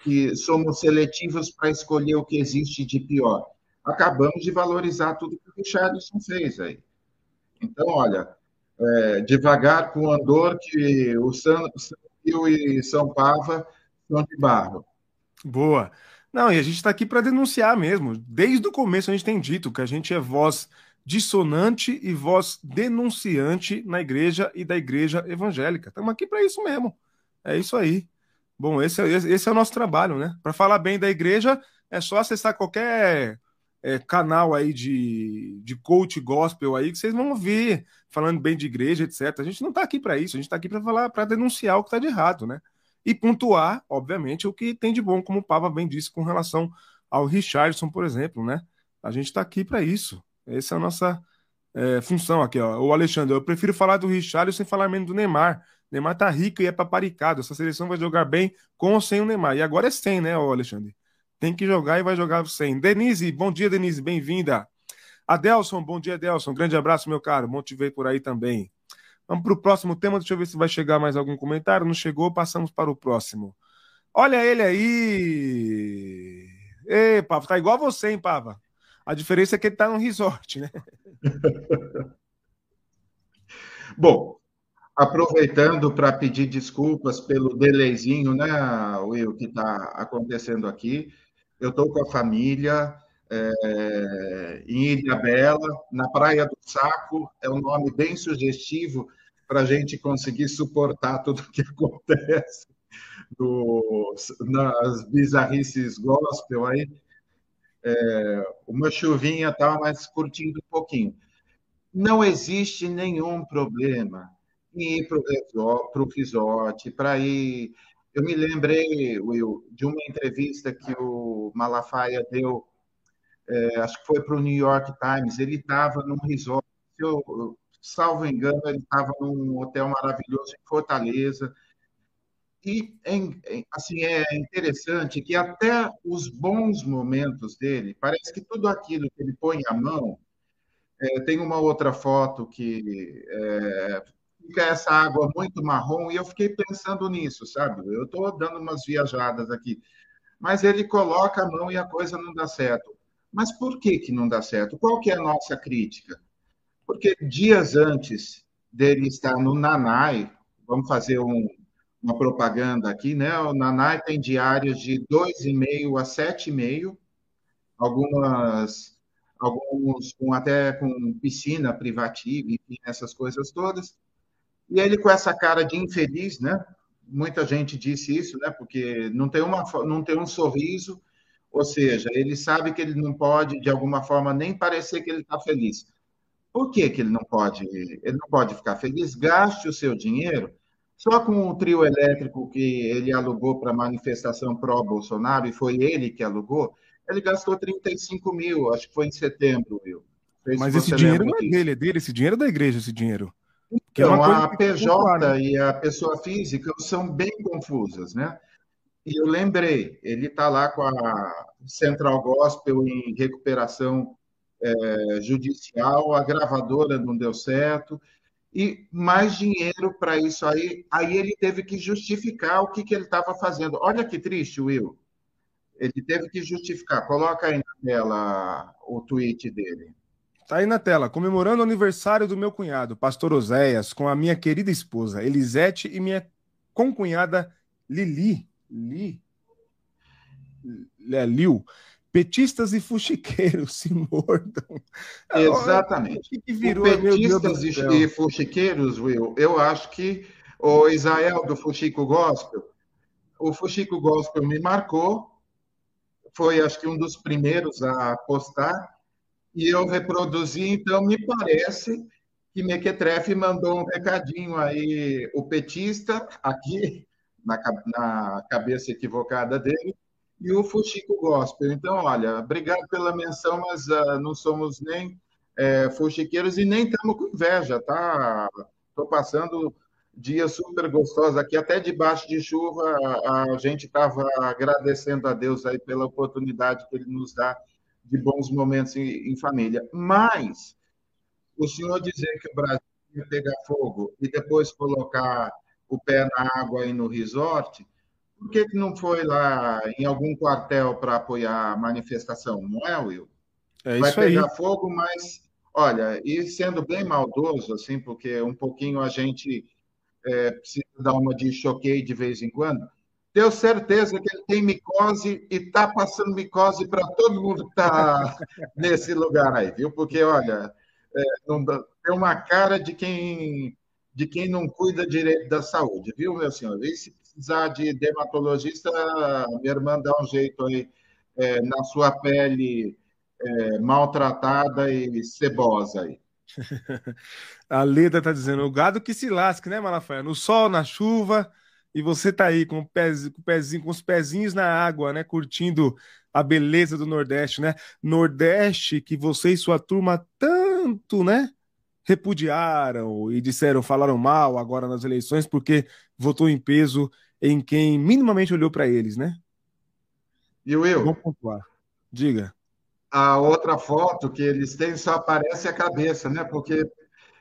que somos seletivos para escolher o que existe de pior. Acabamos de valorizar tudo que o Richardson fez aí. Então, olha, é, devagar com andor que o San, Rio e São Pava são de barro. Boa. Não, e a gente está aqui para denunciar mesmo. Desde o começo a gente tem dito que a gente é voz dissonante e voz denunciante na igreja e da igreja evangélica. Estamos aqui para isso mesmo. É isso aí. Bom, esse é, esse é o nosso trabalho, né? Para falar bem da igreja, é só acessar qualquer é, canal aí de, de coach gospel aí que vocês vão ver falando bem de igreja, etc. A gente não está aqui para isso, a gente está aqui para falar, para denunciar o que está de errado, né? E pontuar, obviamente, o que tem de bom, como o Pava bem disse com relação ao Richardson, por exemplo, né? A gente está aqui para isso. Essa é a nossa é, função aqui, ó. O Alexandre, eu prefiro falar do Richardson sem falar menos do Neymar. Neymar tá rico e é paparicado. Essa seleção vai jogar bem com ou sem o Neymar. E agora é sem, né, Alexandre? Tem que jogar e vai jogar sem. Denise, bom dia, Denise, bem-vinda. Adelson, bom dia, Adelson. Grande abraço, meu caro. Bom te ver por aí também. Vamos para o próximo tema. Deixa eu ver se vai chegar mais algum comentário. Não chegou, passamos para o próximo. Olha ele aí. Ei, Pava, tá igual a você, hein, Pava? A diferença é que ele tá num resort, né? Bom, aproveitando para pedir desculpas pelo delayzinho, né, Will, que está acontecendo aqui. Eu estou com a família é, em Ilha Bela, na Praia do Saco, é um nome bem sugestivo para a gente conseguir suportar tudo o que acontece nas bizarrices gospel aí. É, uma chuvinha tal, mas curtindo um pouquinho. Não existe nenhum problema em ir para o resort, para ir. Eu me lembrei, Will, de uma entrevista que o Malafaia deu é, acho que foi para o New York Times, ele estava num resort, eu salvo engano, ele estava num hotel maravilhoso em Fortaleza. E assim é interessante que até os bons momentos dele, parece que tudo aquilo que ele põe à mão, é, tem uma outra foto que é, fica essa água muito marrom e eu fiquei pensando nisso, sabe? Eu estou dando umas viajadas aqui, mas ele coloca a mão e a coisa não dá certo. Mas por que, que não dá certo? Qual que é a nossa crítica? Porque dias antes dele estar no Nanai, vamos fazer um, uma propaganda aqui, né? O Nanai tem diários de 2,5 a 7,5, algumas alguns com até com piscina privativa, enfim, essas coisas todas. E ele com essa cara de infeliz, né? Muita gente disse isso, né? Porque não tem uma não tem um sorriso, ou seja, ele sabe que ele não pode, de alguma forma, nem parecer que ele está feliz. Por que, que ele não pode? Ele não pode ficar feliz? Gaste o seu dinheiro só com o trio elétrico que ele alugou para a manifestação pró-Bolsonaro, e foi ele que alugou, ele gastou 35 mil, acho que foi em setembro? Mas esse dinheiro não é dele, é dele, esse dinheiro é da igreja, esse dinheiro. Então, é a PJ e a pessoa física são bem confusas, né? E eu lembrei, ele está lá com a Central Gospel em recuperação é, judicial, a gravadora não deu certo, e mais dinheiro para isso aí. Aí ele teve que justificar o que, que ele estava fazendo. Olha que triste, Will. Ele teve que justificar. Coloca aí na tela o tweet dele. Está aí na tela, comemorando o aniversário do meu cunhado, pastor Oséias, com a minha querida esposa, Elisete, e minha concunhada Lili. Li. é, Liu, petistas e fuxiqueiros se mordam. Exatamente. O que, que virou, o petistas e fuxiqueiros, Will, eu acho que o Israel do Fuxico Gospel, o Fuxico Gospel me marcou, foi acho que um dos primeiros a postar, e eu reproduzi, então me parece que Mequetrefe mandou um recadinho aí, o petista, aqui, na, na cabeça equivocada dele, e o Fuxico Gospel. Então, olha, obrigado pela menção, mas uh, não somos nem é, fuxiqueiros e nem estamos com inveja, tá? Estou passando dias super gostosos aqui, até debaixo de chuva, a, a gente estava agradecendo a Deus aí pela oportunidade que Ele nos dá de bons momentos em, em família. Mas o senhor dizer que o Brasil ia pegar fogo e depois colocar o pé na água aí no resort, por que, que não foi lá em algum quartel para apoiar a manifestação? Não é, Will? É Vai pegar aí. fogo, mas, olha, e sendo bem maldoso, assim, porque um pouquinho a gente é, precisa dar uma de choquei de vez em quando, tenho certeza que ele tem micose e está passando micose para todo mundo que está nesse lugar aí, viu? Porque, olha, é, não, tem uma cara de quem, de quem não cuida direito da saúde, viu, meu senhor? E se precisar de dermatologista, minha irmã dá um jeito aí é, na sua pele é, maltratada e cebosa aí. A Leda está dizendo, o gado que se lasque, né, Malafaia? No sol, na chuva, e você tá aí com, o com, o pezinho, com os pezinhos na água, né? Curtindo a beleza do Nordeste, né? Nordeste que você e sua turma tanto, né? Repudiaram e disseram, falaram mal agora nas eleições porque votou em peso em quem minimamente olhou para eles, né? E o eu? Vamos pontuar. Diga. A outra foto que eles têm só aparece a cabeça, né? Porque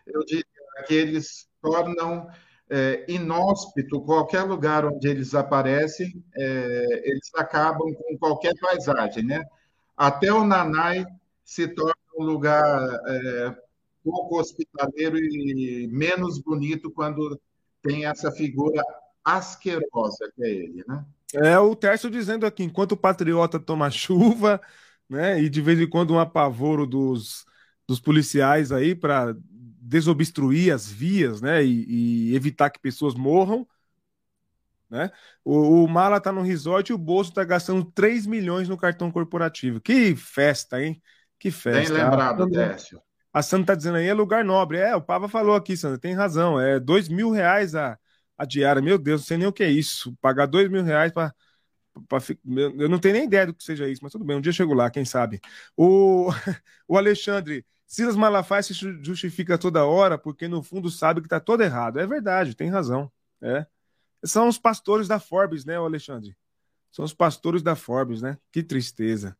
eu diria que eles tornam é, inóspito qualquer lugar onde eles aparecem, é, eles acabam com qualquer paisagem, né? Até o Nanai se torna um lugar é, pouco hospitaleiro e menos bonito quando tem essa figura asquerosa que é ele, né? É o Tércio dizendo aqui, enquanto o patriota toma chuva, né, e de vez em quando um apavoro dos, dos policiais aí para desobstruir as vias, né, e, e, evitar que pessoas morram, né? O, o Mala tá no resort e o bolso tá gastando 3 milhões no cartão corporativo. Que festa, hein? Que festa. Bem lembrado, Décio. A Sandra tá dizendo aí, é lugar nobre. É, o Pava falou aqui, Sandra, tem razão. É dois mil reais a, a diária. Meu Deus, não sei nem o que é isso. Pagar dois mil reais para. Eu não tenho nem ideia do que seja isso, mas tudo bem, um dia eu chego lá, quem sabe. O, o Alexandre, Silas Malafaia se justifica toda hora porque no fundo sabe que está todo errado. É verdade, tem razão. É. São os pastores da Forbes, né, Alexandre? São os pastores da Forbes, né? Que tristeza.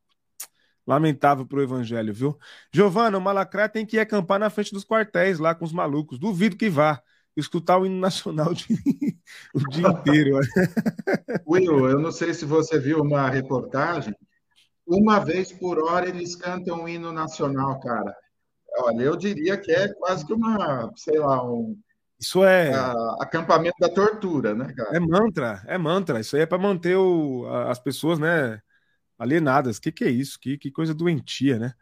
Lamentável pro evangelho, viu? Giovana, o Malacrá tem que ir acampar na frente dos quartéis lá com os malucos. Duvido que vá escutar o hino nacional de... o dia inteiro. Will, eu não sei se você viu uma reportagem. Uma vez por hora eles cantam o hino nacional, cara. Olha, eu diria que é quase que uma, sei lá, um. Isso é. acampamento da tortura, né, cara? É mantra, é mantra. Isso aí é para manter o, as pessoas, né, alienadas. Que que é isso? Que, que coisa doentia, né?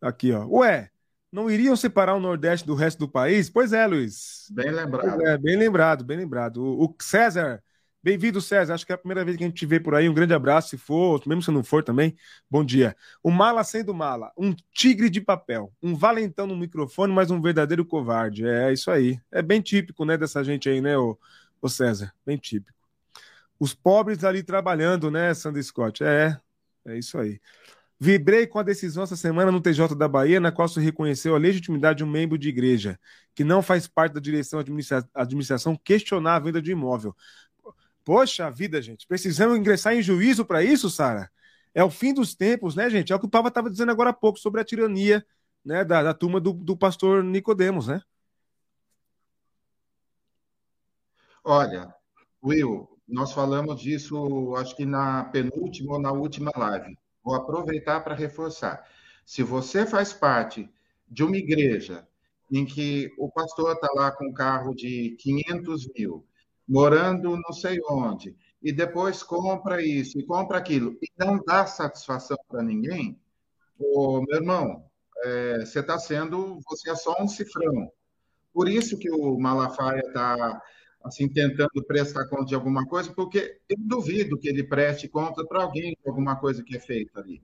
Aqui, ó. Ué, não iriam separar o Nordeste do resto do país? Pois é, Luiz. Bem lembrado. É, bem lembrado, bem lembrado. O, o César Bem-vindo, César. Acho que é a primeira vez que a gente te vê por aí. Um grande abraço, se for, mesmo se não for também. Bom dia. O mala sendo mala, um tigre de papel, um valentão no microfone, mas um verdadeiro covarde. É isso aí. É bem típico, né, dessa gente aí, né, o, o César? Bem típico. Os pobres ali trabalhando, né, Sandy Scott? É, é isso aí. Vibrei com a decisão essa semana no TJ da Bahia, na qual se reconheceu a legitimidade de um membro de igreja que não faz parte da direção administra administração questionar a venda de imóvel. Poxa vida, gente, precisamos ingressar em juízo para isso, Sara? É o fim dos tempos, né, gente? É o que o Papa estava dizendo agora há pouco sobre a tirania né, da, da turma do, do pastor Nicodemos, né? Olha, Will, nós falamos disso, acho que na penúltima ou na última live. Vou aproveitar para reforçar. Se você faz parte de uma igreja em que o pastor está lá com um carro de 500 mil, morando não sei onde, e depois compra isso e compra aquilo, e não dá satisfação para ninguém, ô, meu irmão, é, você está sendo, você é só um cifrão. Por isso que o Malafaia está assim tentando prestar conta de alguma coisa, porque eu duvido que ele preste conta para alguém de alguma coisa que é feita ali.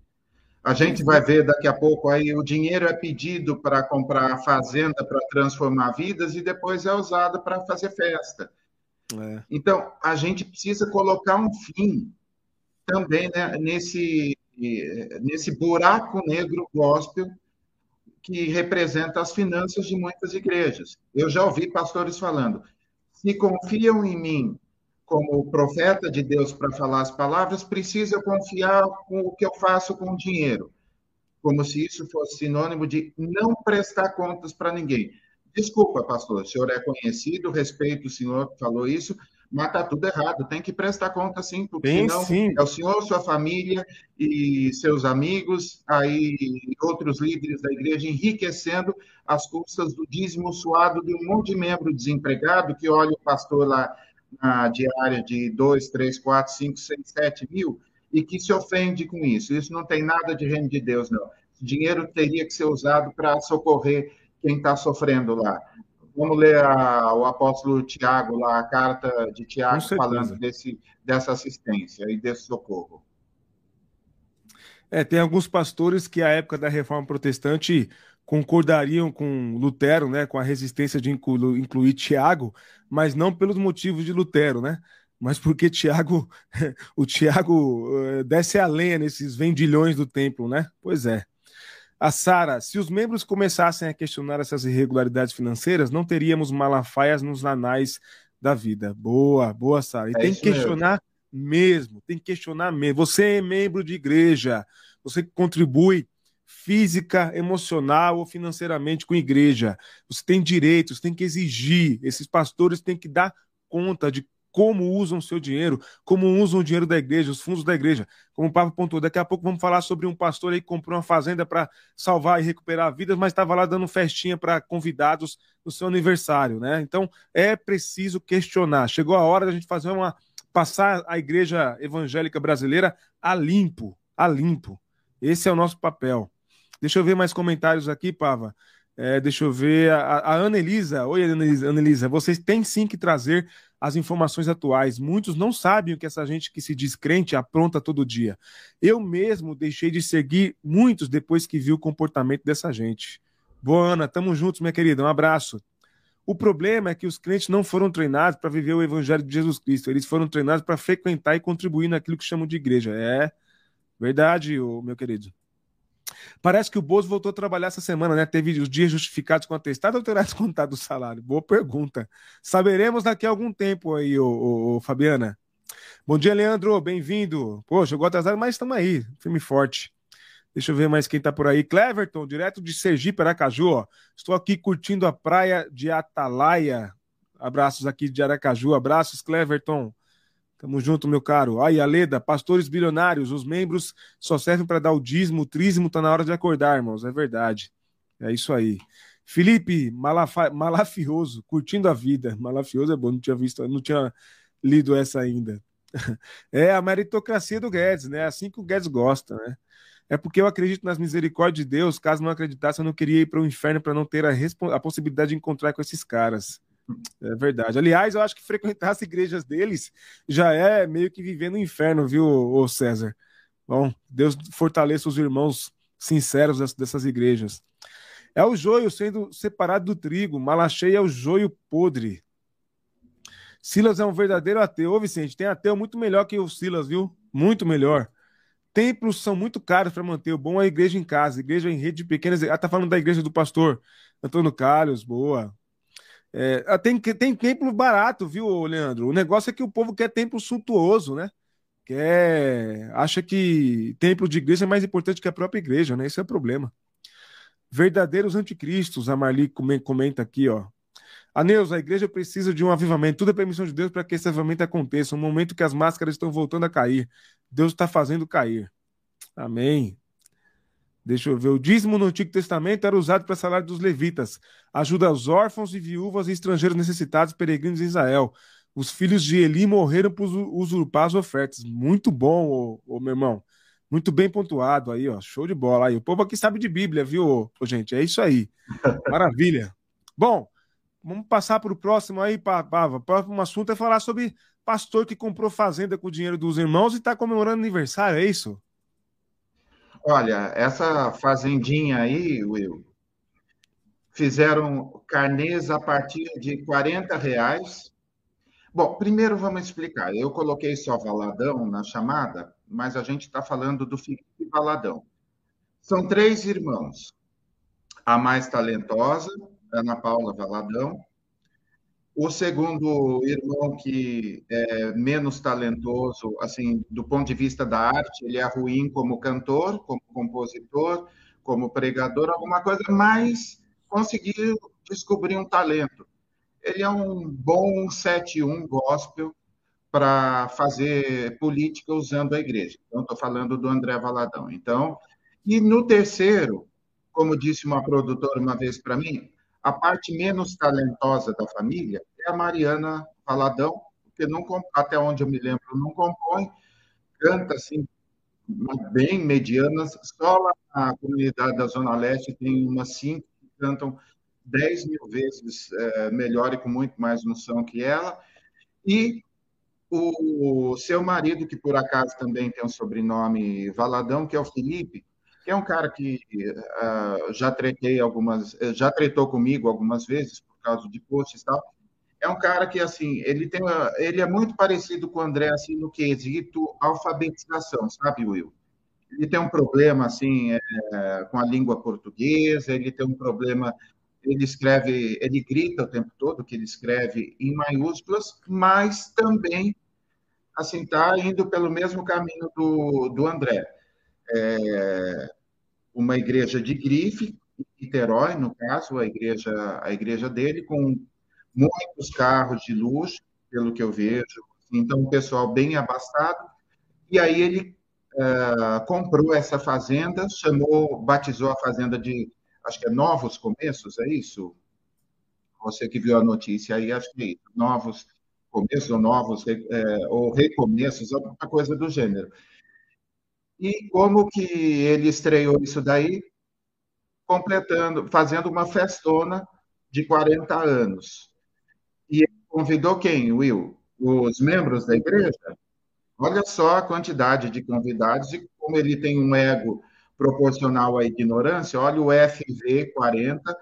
A gente vai ver daqui a pouco aí o dinheiro é pedido para comprar fazenda para transformar vidas e depois é usado para fazer festa. É. Então a gente precisa colocar um fim também né, nesse nesse buraco negro gospel que representa as finanças de muitas igrejas. Eu já ouvi pastores falando: se confiam em mim como profeta de Deus para falar as palavras, precisa confiar com o que eu faço com o dinheiro. Como se isso fosse sinônimo de não prestar contas para ninguém. Desculpa, pastor, o senhor é conhecido, respeito o senhor que falou isso, mas está tudo errado. Tem que prestar conta sim, porque Bem, senão sim. é o senhor, sua família e seus amigos, aí outros líderes da igreja enriquecendo as custas do dízimo suado de um monte de membro desempregado que olha o pastor lá na diária de 2, 3, 4, 5, 6, 7 mil e que se ofende com isso. Isso não tem nada de reino de Deus, não. O dinheiro teria que ser usado para socorrer quem está sofrendo lá. Vamos ler a, o apóstolo Tiago, lá, a carta de Tiago, falando desse, dessa assistência e desse socorro. É, tem alguns pastores que, à época da reforma protestante, concordariam com Lutero, né, com a resistência de incluir, incluir Tiago, mas não pelos motivos de Lutero, né? Mas porque Tiago, o Tiago uh, desce a lenha nesses vendilhões do templo, né? Pois é. A Sara, se os membros começassem a questionar essas irregularidades financeiras, não teríamos malafaias nos anais da vida. Boa, boa, Sara. E é tem que questionar mesmo. mesmo, tem que questionar mesmo. Você é membro de igreja, você contribui física, emocional ou financeiramente com a igreja. Você tem direitos, tem que exigir. Esses pastores têm que dar conta de como usam seu dinheiro, como usam o dinheiro da igreja, os fundos da igreja. Como o Papa pontuou, daqui a pouco vamos falar sobre um pastor aí que comprou uma fazenda para salvar e recuperar vidas, mas estava lá dando festinha para convidados no seu aniversário, né? Então é preciso questionar. Chegou a hora da gente fazer uma passar a igreja evangélica brasileira a limpo, a limpo. Esse é o nosso papel. Deixa eu ver mais comentários aqui, Pava. É, deixa eu ver. A, a Ana Elisa. Oi, Ana Elisa. Vocês têm sim que trazer as informações atuais. Muitos não sabem o que essa gente que se diz crente apronta todo dia. Eu mesmo deixei de seguir muitos depois que vi o comportamento dessa gente. Boa, Ana, tamo juntos, minha querida. Um abraço. O problema é que os crentes não foram treinados para viver o evangelho de Jesus Cristo. Eles foram treinados para frequentar e contribuir naquilo que chamam de igreja. É verdade, meu querido. Parece que o Bozo voltou a trabalhar essa semana, né? Teve os dias justificados com atestado ou terá descontado o salário? Boa pergunta. Saberemos daqui a algum tempo aí, ô, ô, ô Fabiana. Bom dia, Leandro. Bem-vindo. Pô, jogou atrasado, mas estamos aí. Filme forte. Deixa eu ver mais quem tá por aí. Cleverton, direto de Sergipe, Aracaju. Ó. Estou aqui curtindo a praia de Atalaia. Abraços aqui de Aracaju. Abraços, Cleverton. Tamo junto, meu caro. Aí, Aleda, pastores bilionários, os membros só servem para dar o dízimo, o trízimo tá na hora de acordar, irmãos. É verdade. É isso aí. Felipe, malafa... malafioso, curtindo a vida. Malafioso é bom, não tinha visto, não tinha lido essa ainda. É a meritocracia do Guedes, né? É assim que o Guedes gosta, né? É porque eu acredito nas misericórdias de Deus. Caso não acreditasse, eu não queria ir para o inferno para não ter a, a possibilidade de encontrar com esses caras. É verdade. Aliás, eu acho que frequentar as igrejas deles já é meio que viver no inferno, viu, César? Bom, Deus fortaleça os irmãos sinceros dessas igrejas. É o joio sendo separado do trigo, Malacheia é o joio podre. Silas é um verdadeiro ateu. Ô, Vicente, tem ateu muito melhor que o Silas, viu? Muito melhor. Templos são muito caros para manter. O bom é a igreja em casa, igreja em rede de pequenas. Ah, tá falando da igreja do pastor Antônio Carlos, boa. É, ah, tem, tem templo barato, viu, Leandro? O negócio é que o povo quer templo suntuoso, né? Quer, acha que templo de igreja é mais importante que a própria igreja, né? Esse é o problema. Verdadeiros anticristos, a Marli comenta aqui, ó. A Neuza, a igreja precisa de um avivamento. Tudo é permissão de Deus para que esse avivamento aconteça. Um momento que as máscaras estão voltando a cair. Deus está fazendo cair. Amém. Deixa eu ver. O dízimo no Antigo Testamento era usado para salário dos levitas, ajuda aos órfãos e viúvas e estrangeiros necessitados, peregrinos em Israel. os filhos de Eli morreram por usurpar as ofertas. Muito bom, ô, ô, meu irmão. Muito bem pontuado aí, ó. Show de bola aí. O povo aqui sabe de Bíblia, viu, ô, gente? É isso aí. Maravilha. Bom, vamos passar para o próximo aí, Pava. O próximo assunto é falar sobre pastor que comprou fazenda com o dinheiro dos irmãos e está comemorando aniversário, é isso? Olha, essa fazendinha aí, Will, fizeram carnês a partir de 40 reais. Bom, primeiro vamos explicar. Eu coloquei só Valadão na chamada, mas a gente está falando do Felipe Valadão. São três irmãos. A mais talentosa, Ana Paula Valadão. O segundo irmão que é menos talentoso, assim, do ponto de vista da arte, ele é ruim como cantor, como compositor, como pregador, alguma coisa, mas conseguiu descobrir um talento. Ele é um bom 7-1 gospel para fazer política usando a igreja. Então, estou falando do André Valadão. Então, e no terceiro, como disse uma produtora uma vez para mim, a parte menos talentosa da família é a Mariana Valadão, porque não, até onde eu me lembro não compõe, canta assim, bem medianas. Só lá na comunidade da Zona Leste tem umas cinco que cantam 10 mil vezes é, melhor e com muito mais noção que ela. E o seu marido, que por acaso também tem um sobrenome Valadão, que é o Felipe, que é um cara que uh, já tretei algumas, já tretou comigo algumas vezes por causa de posts e tal. É um cara que assim, ele tem, ele é muito parecido com o André assim no quesito alfabetização, sabe, Will? Ele tem um problema assim é, com a língua portuguesa, ele tem um problema ele escreve, ele grita o tempo todo que ele escreve em maiúsculas, mas também assim está indo pelo mesmo caminho do, do André. É, uma igreja de grife, Niterói, no caso, a igreja, a igreja dele, com muitos carros de luxo, pelo que eu vejo. Então, um pessoal bem abastado. E aí ele uh, comprou essa fazenda, chamou, batizou a fazenda de, acho que é Novos Começos, é isso? Você que viu a notícia aí, acho que é. Novos Começos, ou Novos, é, ou Recomeços, alguma coisa do gênero. E como que ele estreou isso daí? Completando, fazendo uma festona de 40 anos. E ele convidou quem, Will? Os membros da igreja? Olha só a quantidade de convidados e como ele tem um ego proporcional à ignorância. Olha o FV 40.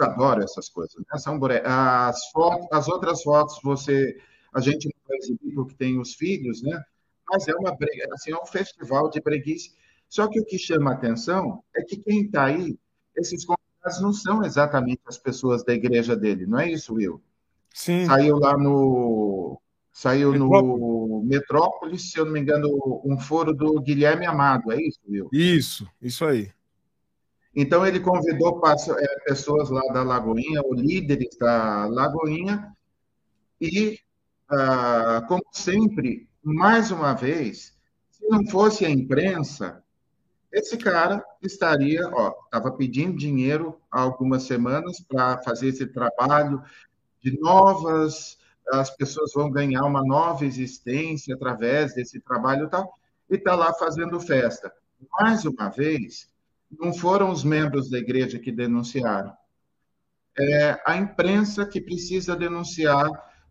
Adoro essas coisas. Né? São as, fotos, as outras fotos você a gente não vai exibir porque tem os filhos, né? Mas é uma assim, é um festival de preguiça. Só que o que chama a atenção é que quem está aí, esses convidados não são exatamente as pessoas da igreja dele, não é isso, Will? Sim. Saiu lá no. Saiu no Metrópolis, se eu não me engano, um foro do Guilherme Amado, é isso, Will? Isso, isso aí. Então ele convidou é, pessoas lá da Lagoinha, ou líderes da Lagoinha, e, ah, como sempre, mais uma vez, se não fosse a imprensa, esse cara estaria, ó, estava pedindo dinheiro há algumas semanas para fazer esse trabalho de novas, as pessoas vão ganhar uma nova existência através desse trabalho e tal, e está lá fazendo festa. Mais uma vez, não foram os membros da igreja que denunciaram. É a imprensa que precisa denunciar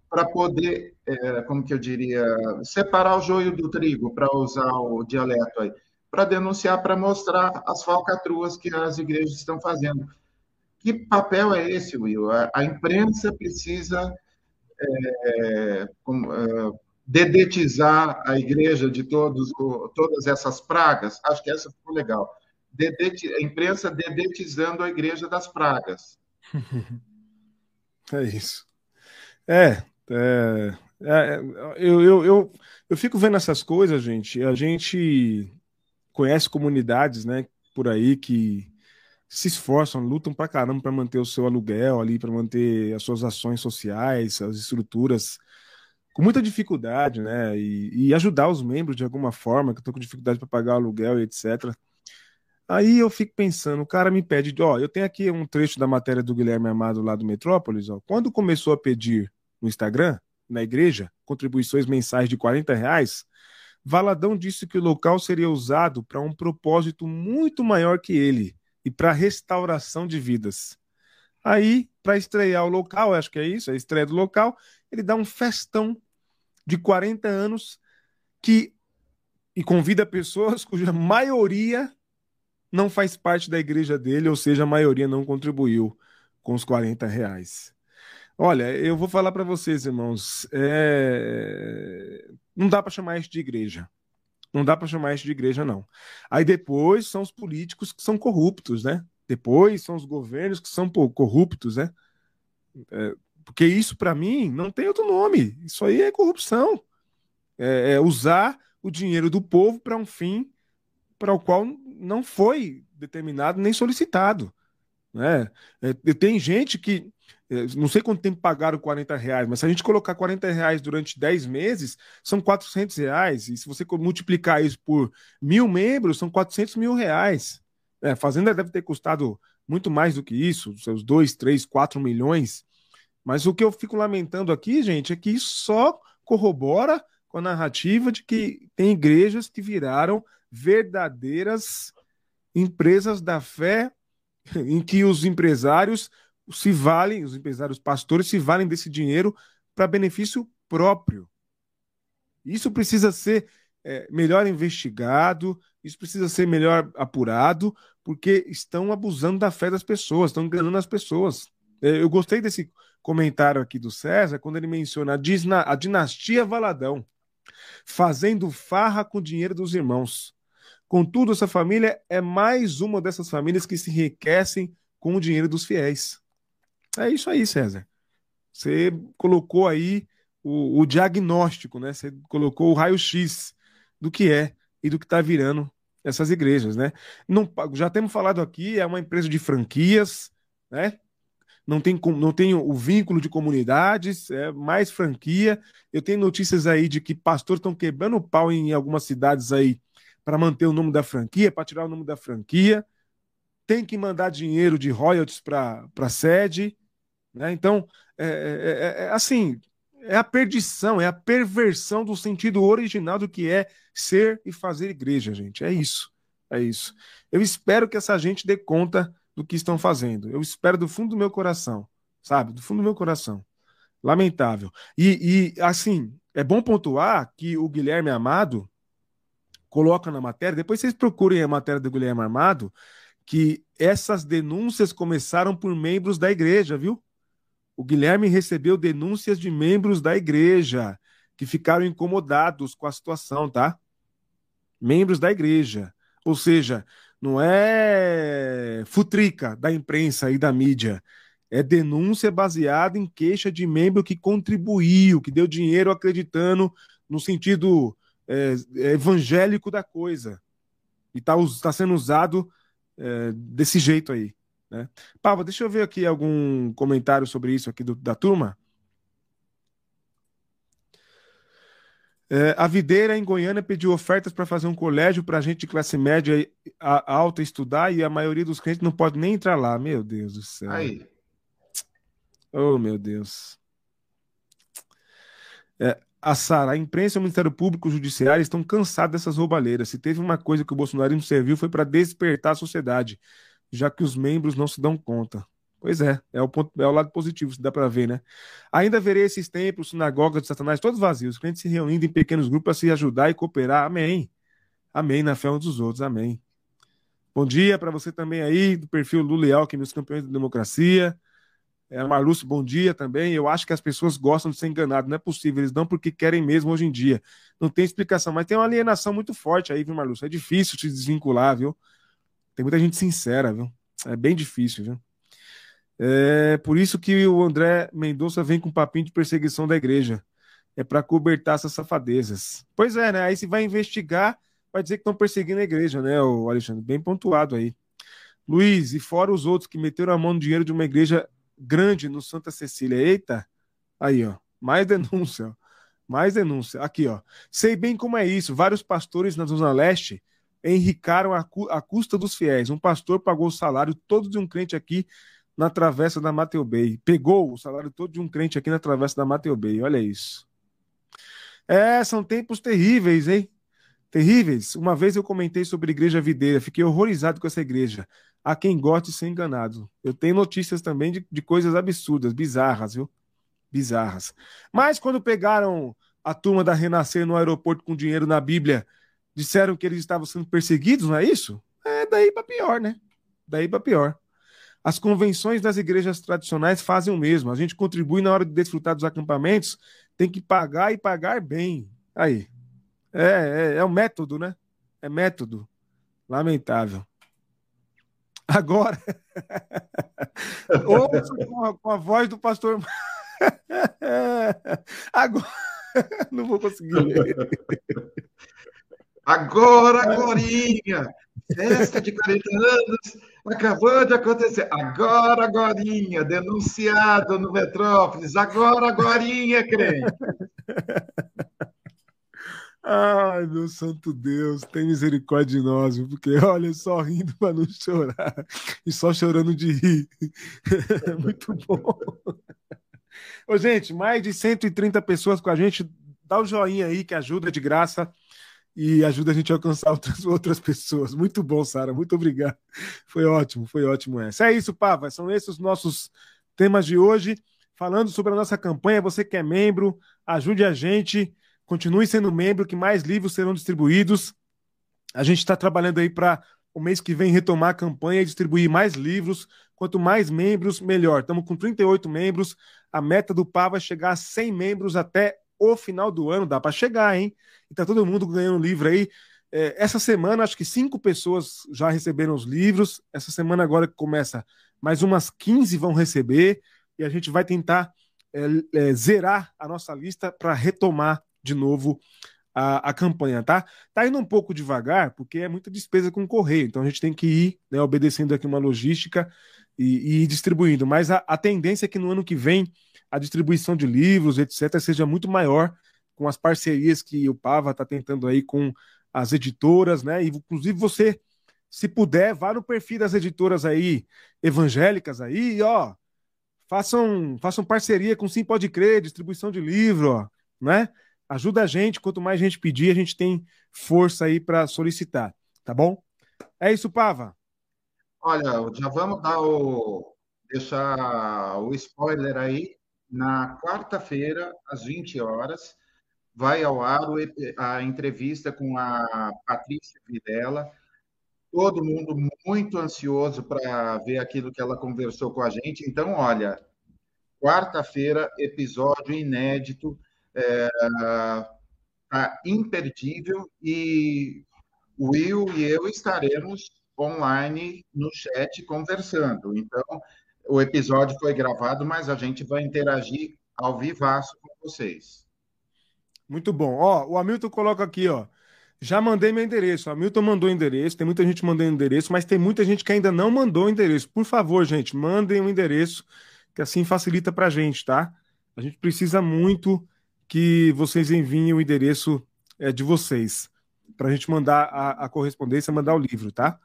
para poder, é, como que eu diria, separar o joio do trigo, para usar o dialeto aí, para denunciar, para mostrar as falcatruas que as igrejas estão fazendo. Que papel é esse, Will? A, a imprensa precisa é, com, é, dedetizar a igreja de todos, todas essas pragas. Acho que essa ficou legal. A imprensa dedetizando a igreja das pragas. É isso. É, é, eu, eu, eu, eu fico vendo essas coisas, gente. A gente conhece comunidades, né, por aí que se esforçam, lutam pra caramba para manter o seu aluguel ali, para manter as suas ações sociais, as estruturas, com muita dificuldade, né? E, e ajudar os membros de alguma forma, que estão com dificuldade para pagar o aluguel e etc. Aí eu fico pensando, o cara me pede, ó, eu tenho aqui um trecho da matéria do Guilherme Amado lá do Metrópolis, ó. Quando começou a pedir no Instagram, na igreja, contribuições mensais de 40 reais, Valadão disse que o local seria usado para um propósito muito maior que ele e para restauração de vidas. Aí, para estrear o local, acho que é isso, a estreia do local, ele dá um festão de 40 anos que e convida pessoas cuja maioria não faz parte da igreja dele, ou seja, a maioria não contribuiu com os 40 reais. Olha, eu vou falar para vocês, irmãos, é... não dá para chamar isso de igreja. Não dá para chamar isso de igreja, não. Aí depois são os políticos que são corruptos, né? Depois são os governos que são corruptos, né? É, porque isso, para mim, não tem outro nome. Isso aí é corrupção. É, é usar o dinheiro do povo para um fim para o qual não foi determinado nem solicitado. Né? É, tem gente que, não sei quanto tempo pagaram 40 reais, mas se a gente colocar 40 reais durante 10 meses, são 400 reais. E se você multiplicar isso por mil membros, são 400 mil reais. É, a Fazenda deve ter custado muito mais do que isso, seus 2, 3, 4 milhões. Mas o que eu fico lamentando aqui, gente, é que isso só corrobora com a narrativa de que tem igrejas que viraram verdadeiras empresas da fé, em que os empresários se valem, os empresários pastores se valem desse dinheiro para benefício próprio. Isso precisa ser é, melhor investigado, isso precisa ser melhor apurado, porque estão abusando da fé das pessoas, estão enganando as pessoas. É, eu gostei desse comentário aqui do César, quando ele menciona a, a dinastia Valadão fazendo farra com o dinheiro dos irmãos. Contudo, essa família é mais uma dessas famílias que se enriquecem com o dinheiro dos fiéis. É isso aí, César. Você colocou aí o, o diagnóstico, né? Você colocou o raio-x do que é e do que está virando essas igrejas, né? Não, já temos falado aqui, é uma empresa de franquias, né? não tem, não tem o vínculo de comunidades, é mais franquia. Eu tenho notícias aí de que pastores estão quebrando o pau em algumas cidades aí para manter o nome da franquia, para tirar o nome da franquia. Tem que mandar dinheiro de royalties para a sede. Né? Então, é, é, é, é, assim, é a perdição, é a perversão do sentido original do que é ser e fazer igreja, gente. É isso. É isso. Eu espero que essa gente dê conta do que estão fazendo. Eu espero do fundo do meu coração, sabe? Do fundo do meu coração. Lamentável. E, e assim, é bom pontuar que o Guilherme Amado coloca na matéria, depois vocês procurem a matéria do Guilherme Amado, que essas denúncias começaram por membros da igreja, viu? O Guilherme recebeu denúncias de membros da igreja que ficaram incomodados com a situação, tá? Membros da igreja. Ou seja, não é futrica da imprensa e da mídia. É denúncia baseada em queixa de membro que contribuiu, que deu dinheiro acreditando no sentido é, evangélico da coisa. E está tá sendo usado é, desse jeito aí. Né? Pava, deixa eu ver aqui algum comentário sobre isso aqui do, da turma. É, a Videira, em Goiânia, pediu ofertas para fazer um colégio para gente de classe média alta estudar e a maioria dos clientes não pode nem entrar lá. Meu Deus do céu. Aí. Oh, meu Deus. É, a Sara, a imprensa o Ministério Público e o Judiciário estão cansados dessas roubalheiras. Se teve uma coisa que o bolsonarismo serviu foi para despertar a sociedade, já que os membros não se dão conta. Pois é, é o, ponto, é o lado positivo, se dá para ver, né? Ainda verei esses templos, sinagogas de Satanás, todos vazios, os crentes se reunindo em pequenos grupos para se ajudar e cooperar. Amém. Amém, na fé uns dos outros. Amém. Bom dia para você também aí, do perfil Luleal, que meus campeões da democracia. É, Marlúcio, bom dia também. Eu acho que as pessoas gostam de ser enganadas. Não é possível, eles dão porque querem mesmo hoje em dia. Não tem explicação, mas tem uma alienação muito forte aí, viu, Marlúcio? É difícil te desvincular, viu? Tem muita gente sincera, viu? É bem difícil, viu? É por isso que o André Mendonça vem com papinho de perseguição da igreja. É para cobertar essas safadezas. Pois é, né? Aí se vai investigar, vai dizer que estão perseguindo a igreja, né, o Alexandre? Bem pontuado aí. Luiz, e fora os outros que meteram a mão no dinheiro de uma igreja grande no Santa Cecília. Eita! Aí, ó. Mais denúncia. Ó. Mais denúncia. Aqui, ó. Sei bem como é isso. Vários pastores na Zona Leste enricaram a, cu custa dos fiéis. Um pastor pagou o salário todo de um crente aqui na travessa da Mateu Bay. Pegou o salário todo de um crente aqui na travessa da Mateu Bay. Olha isso. É, são tempos terríveis, hein? Terríveis. Uma vez eu comentei sobre a igreja videira, fiquei horrorizado com essa igreja. Há quem goste de ser enganado. Eu tenho notícias também de, de coisas absurdas, bizarras, viu? Bizarras. Mas quando pegaram a turma da Renascer no aeroporto com dinheiro na Bíblia, disseram que eles estavam sendo perseguidos, não é isso? É daí para pior, né? Daí para pior. As convenções das igrejas tradicionais fazem o mesmo. A gente contribui na hora de desfrutar dos acampamentos, tem que pagar e pagar bem. Aí. É, é, é o método, né? É método. Lamentável. Agora, ouço com a, com a voz do pastor. Agora, não vou conseguir ler. Agora, Gorinha, festa de 40 anos acabou de acontecer. Agora, Gorinha, denunciado no Metrópolis. Agora, Gorinha, crente. Ai, meu santo Deus, tem misericórdia de nós, porque olha, só rindo para não chorar e só chorando de rir. Muito bom. Ô, gente, mais de 130 pessoas com a gente. Dá o um joinha aí que ajuda de graça e ajuda a gente a alcançar outras, outras pessoas. Muito bom, Sara. Muito obrigado. Foi ótimo, foi ótimo essa. É isso, Pava. São esses os nossos temas de hoje. Falando sobre a nossa campanha, você que é membro, ajude a gente, continue sendo membro, que mais livros serão distribuídos. A gente está trabalhando aí para o mês que vem retomar a campanha e distribuir mais livros. Quanto mais membros, melhor. Estamos com 38 membros. A meta do Pava é chegar a 100 membros até o final do ano. Dá para chegar, hein? E tá todo mundo ganhando livro aí. É, essa semana, acho que cinco pessoas já receberam os livros. Essa semana, agora que começa, mais umas 15 vão receber. E a gente vai tentar é, é, zerar a nossa lista para retomar de novo a, a, campanha, tá? Tá indo um pouco devagar, porque é muita despesa com correio. Então a gente tem que ir né, obedecendo aqui uma logística e, e distribuindo. Mas a, a tendência é que no ano que vem a distribuição de livros, etc., seja muito maior com as parcerias que o Pava está tentando aí com as editoras, né? E inclusive você, se puder, vá no perfil das editoras aí evangélicas aí, ó, façam, façam parceria com Sim Pode Crer, distribuição de livro, ó, né? Ajuda a gente, quanto mais gente pedir, a gente tem força aí para solicitar, tá bom? É isso, Pava. Olha, já vamos dar o deixar o spoiler aí. Na quarta-feira, às 20 horas, vai ao ar a entrevista com a Patrícia Videla. Todo mundo muito ansioso para ver aquilo que ela conversou com a gente. Então, olha, quarta-feira, episódio inédito, é, tá imperdível e o Will e eu estaremos online no chat conversando. Então, o episódio foi gravado, mas a gente vai interagir ao vivaço com vocês. Muito bom. Ó, o Hamilton coloca aqui, ó. Já mandei meu endereço. O Hamilton mandou o endereço. Tem muita gente mandando endereço, mas tem muita gente que ainda não mandou o endereço. Por favor, gente, mandem o um endereço, que assim facilita pra gente, tá? A gente precisa muito que vocês enviem o endereço é, de vocês, pra gente mandar a, a correspondência, mandar o livro, tá?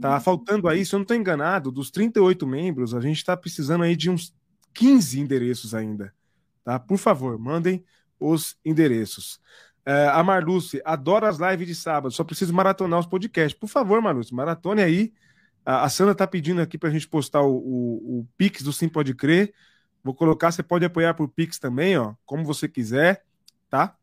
Tá faltando aí, se eu não estou enganado, dos 38 membros, a gente está precisando aí de uns 15 endereços ainda. Tá? Por favor, mandem os endereços. É, a Marluce, adora as lives de sábado, só preciso maratonar os podcasts. Por favor, Marluce, maratone aí. A, a Sandra tá pedindo aqui para a gente postar o, o, o, Pix do Sim Pode Crer. Vou colocar, você pode apoiar por Pix também, ó, como você quiser, tá?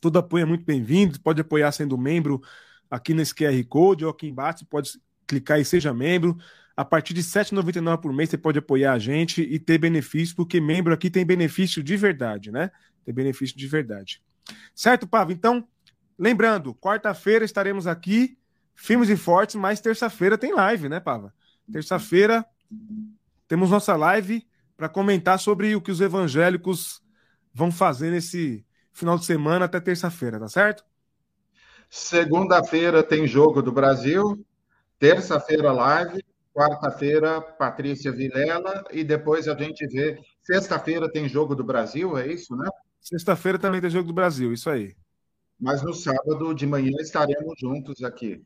Todo apoio é muito bem-vindo, pode apoiar sendo membro aqui nesse QR Code ou aqui embaixo, pode clicar e seja membro. A partir de R$ 7,99 por mês você pode apoiar a gente e ter benefício, porque membro aqui tem benefício de verdade, né? ter benefício de verdade. Certo, Pavo? Então, lembrando, quarta-feira estaremos aqui, firmes e fortes, mas terça-feira tem live, né, Pava? Terça-feira temos nossa live para comentar sobre o que os evangélicos vão fazer nesse final de semana até terça-feira, tá certo? Segunda-feira tem jogo do Brasil, terça-feira live, quarta-feira Patrícia Vilela e depois a gente vê. Sexta-feira tem jogo do Brasil, é isso, né? Sexta-feira também tem Jogo do Brasil, isso aí. Mas no sábado de manhã estaremos juntos aqui.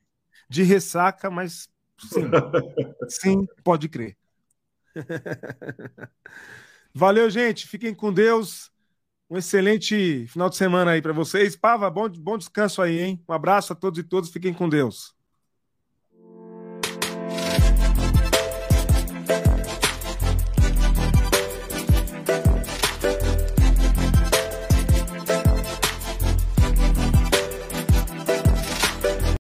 De ressaca, mas sim. sim, pode crer. Valeu, gente. Fiquem com Deus. Um excelente final de semana aí para vocês. Pava, bom, bom descanso aí, hein? Um abraço a todos e todas. Fiquem com Deus.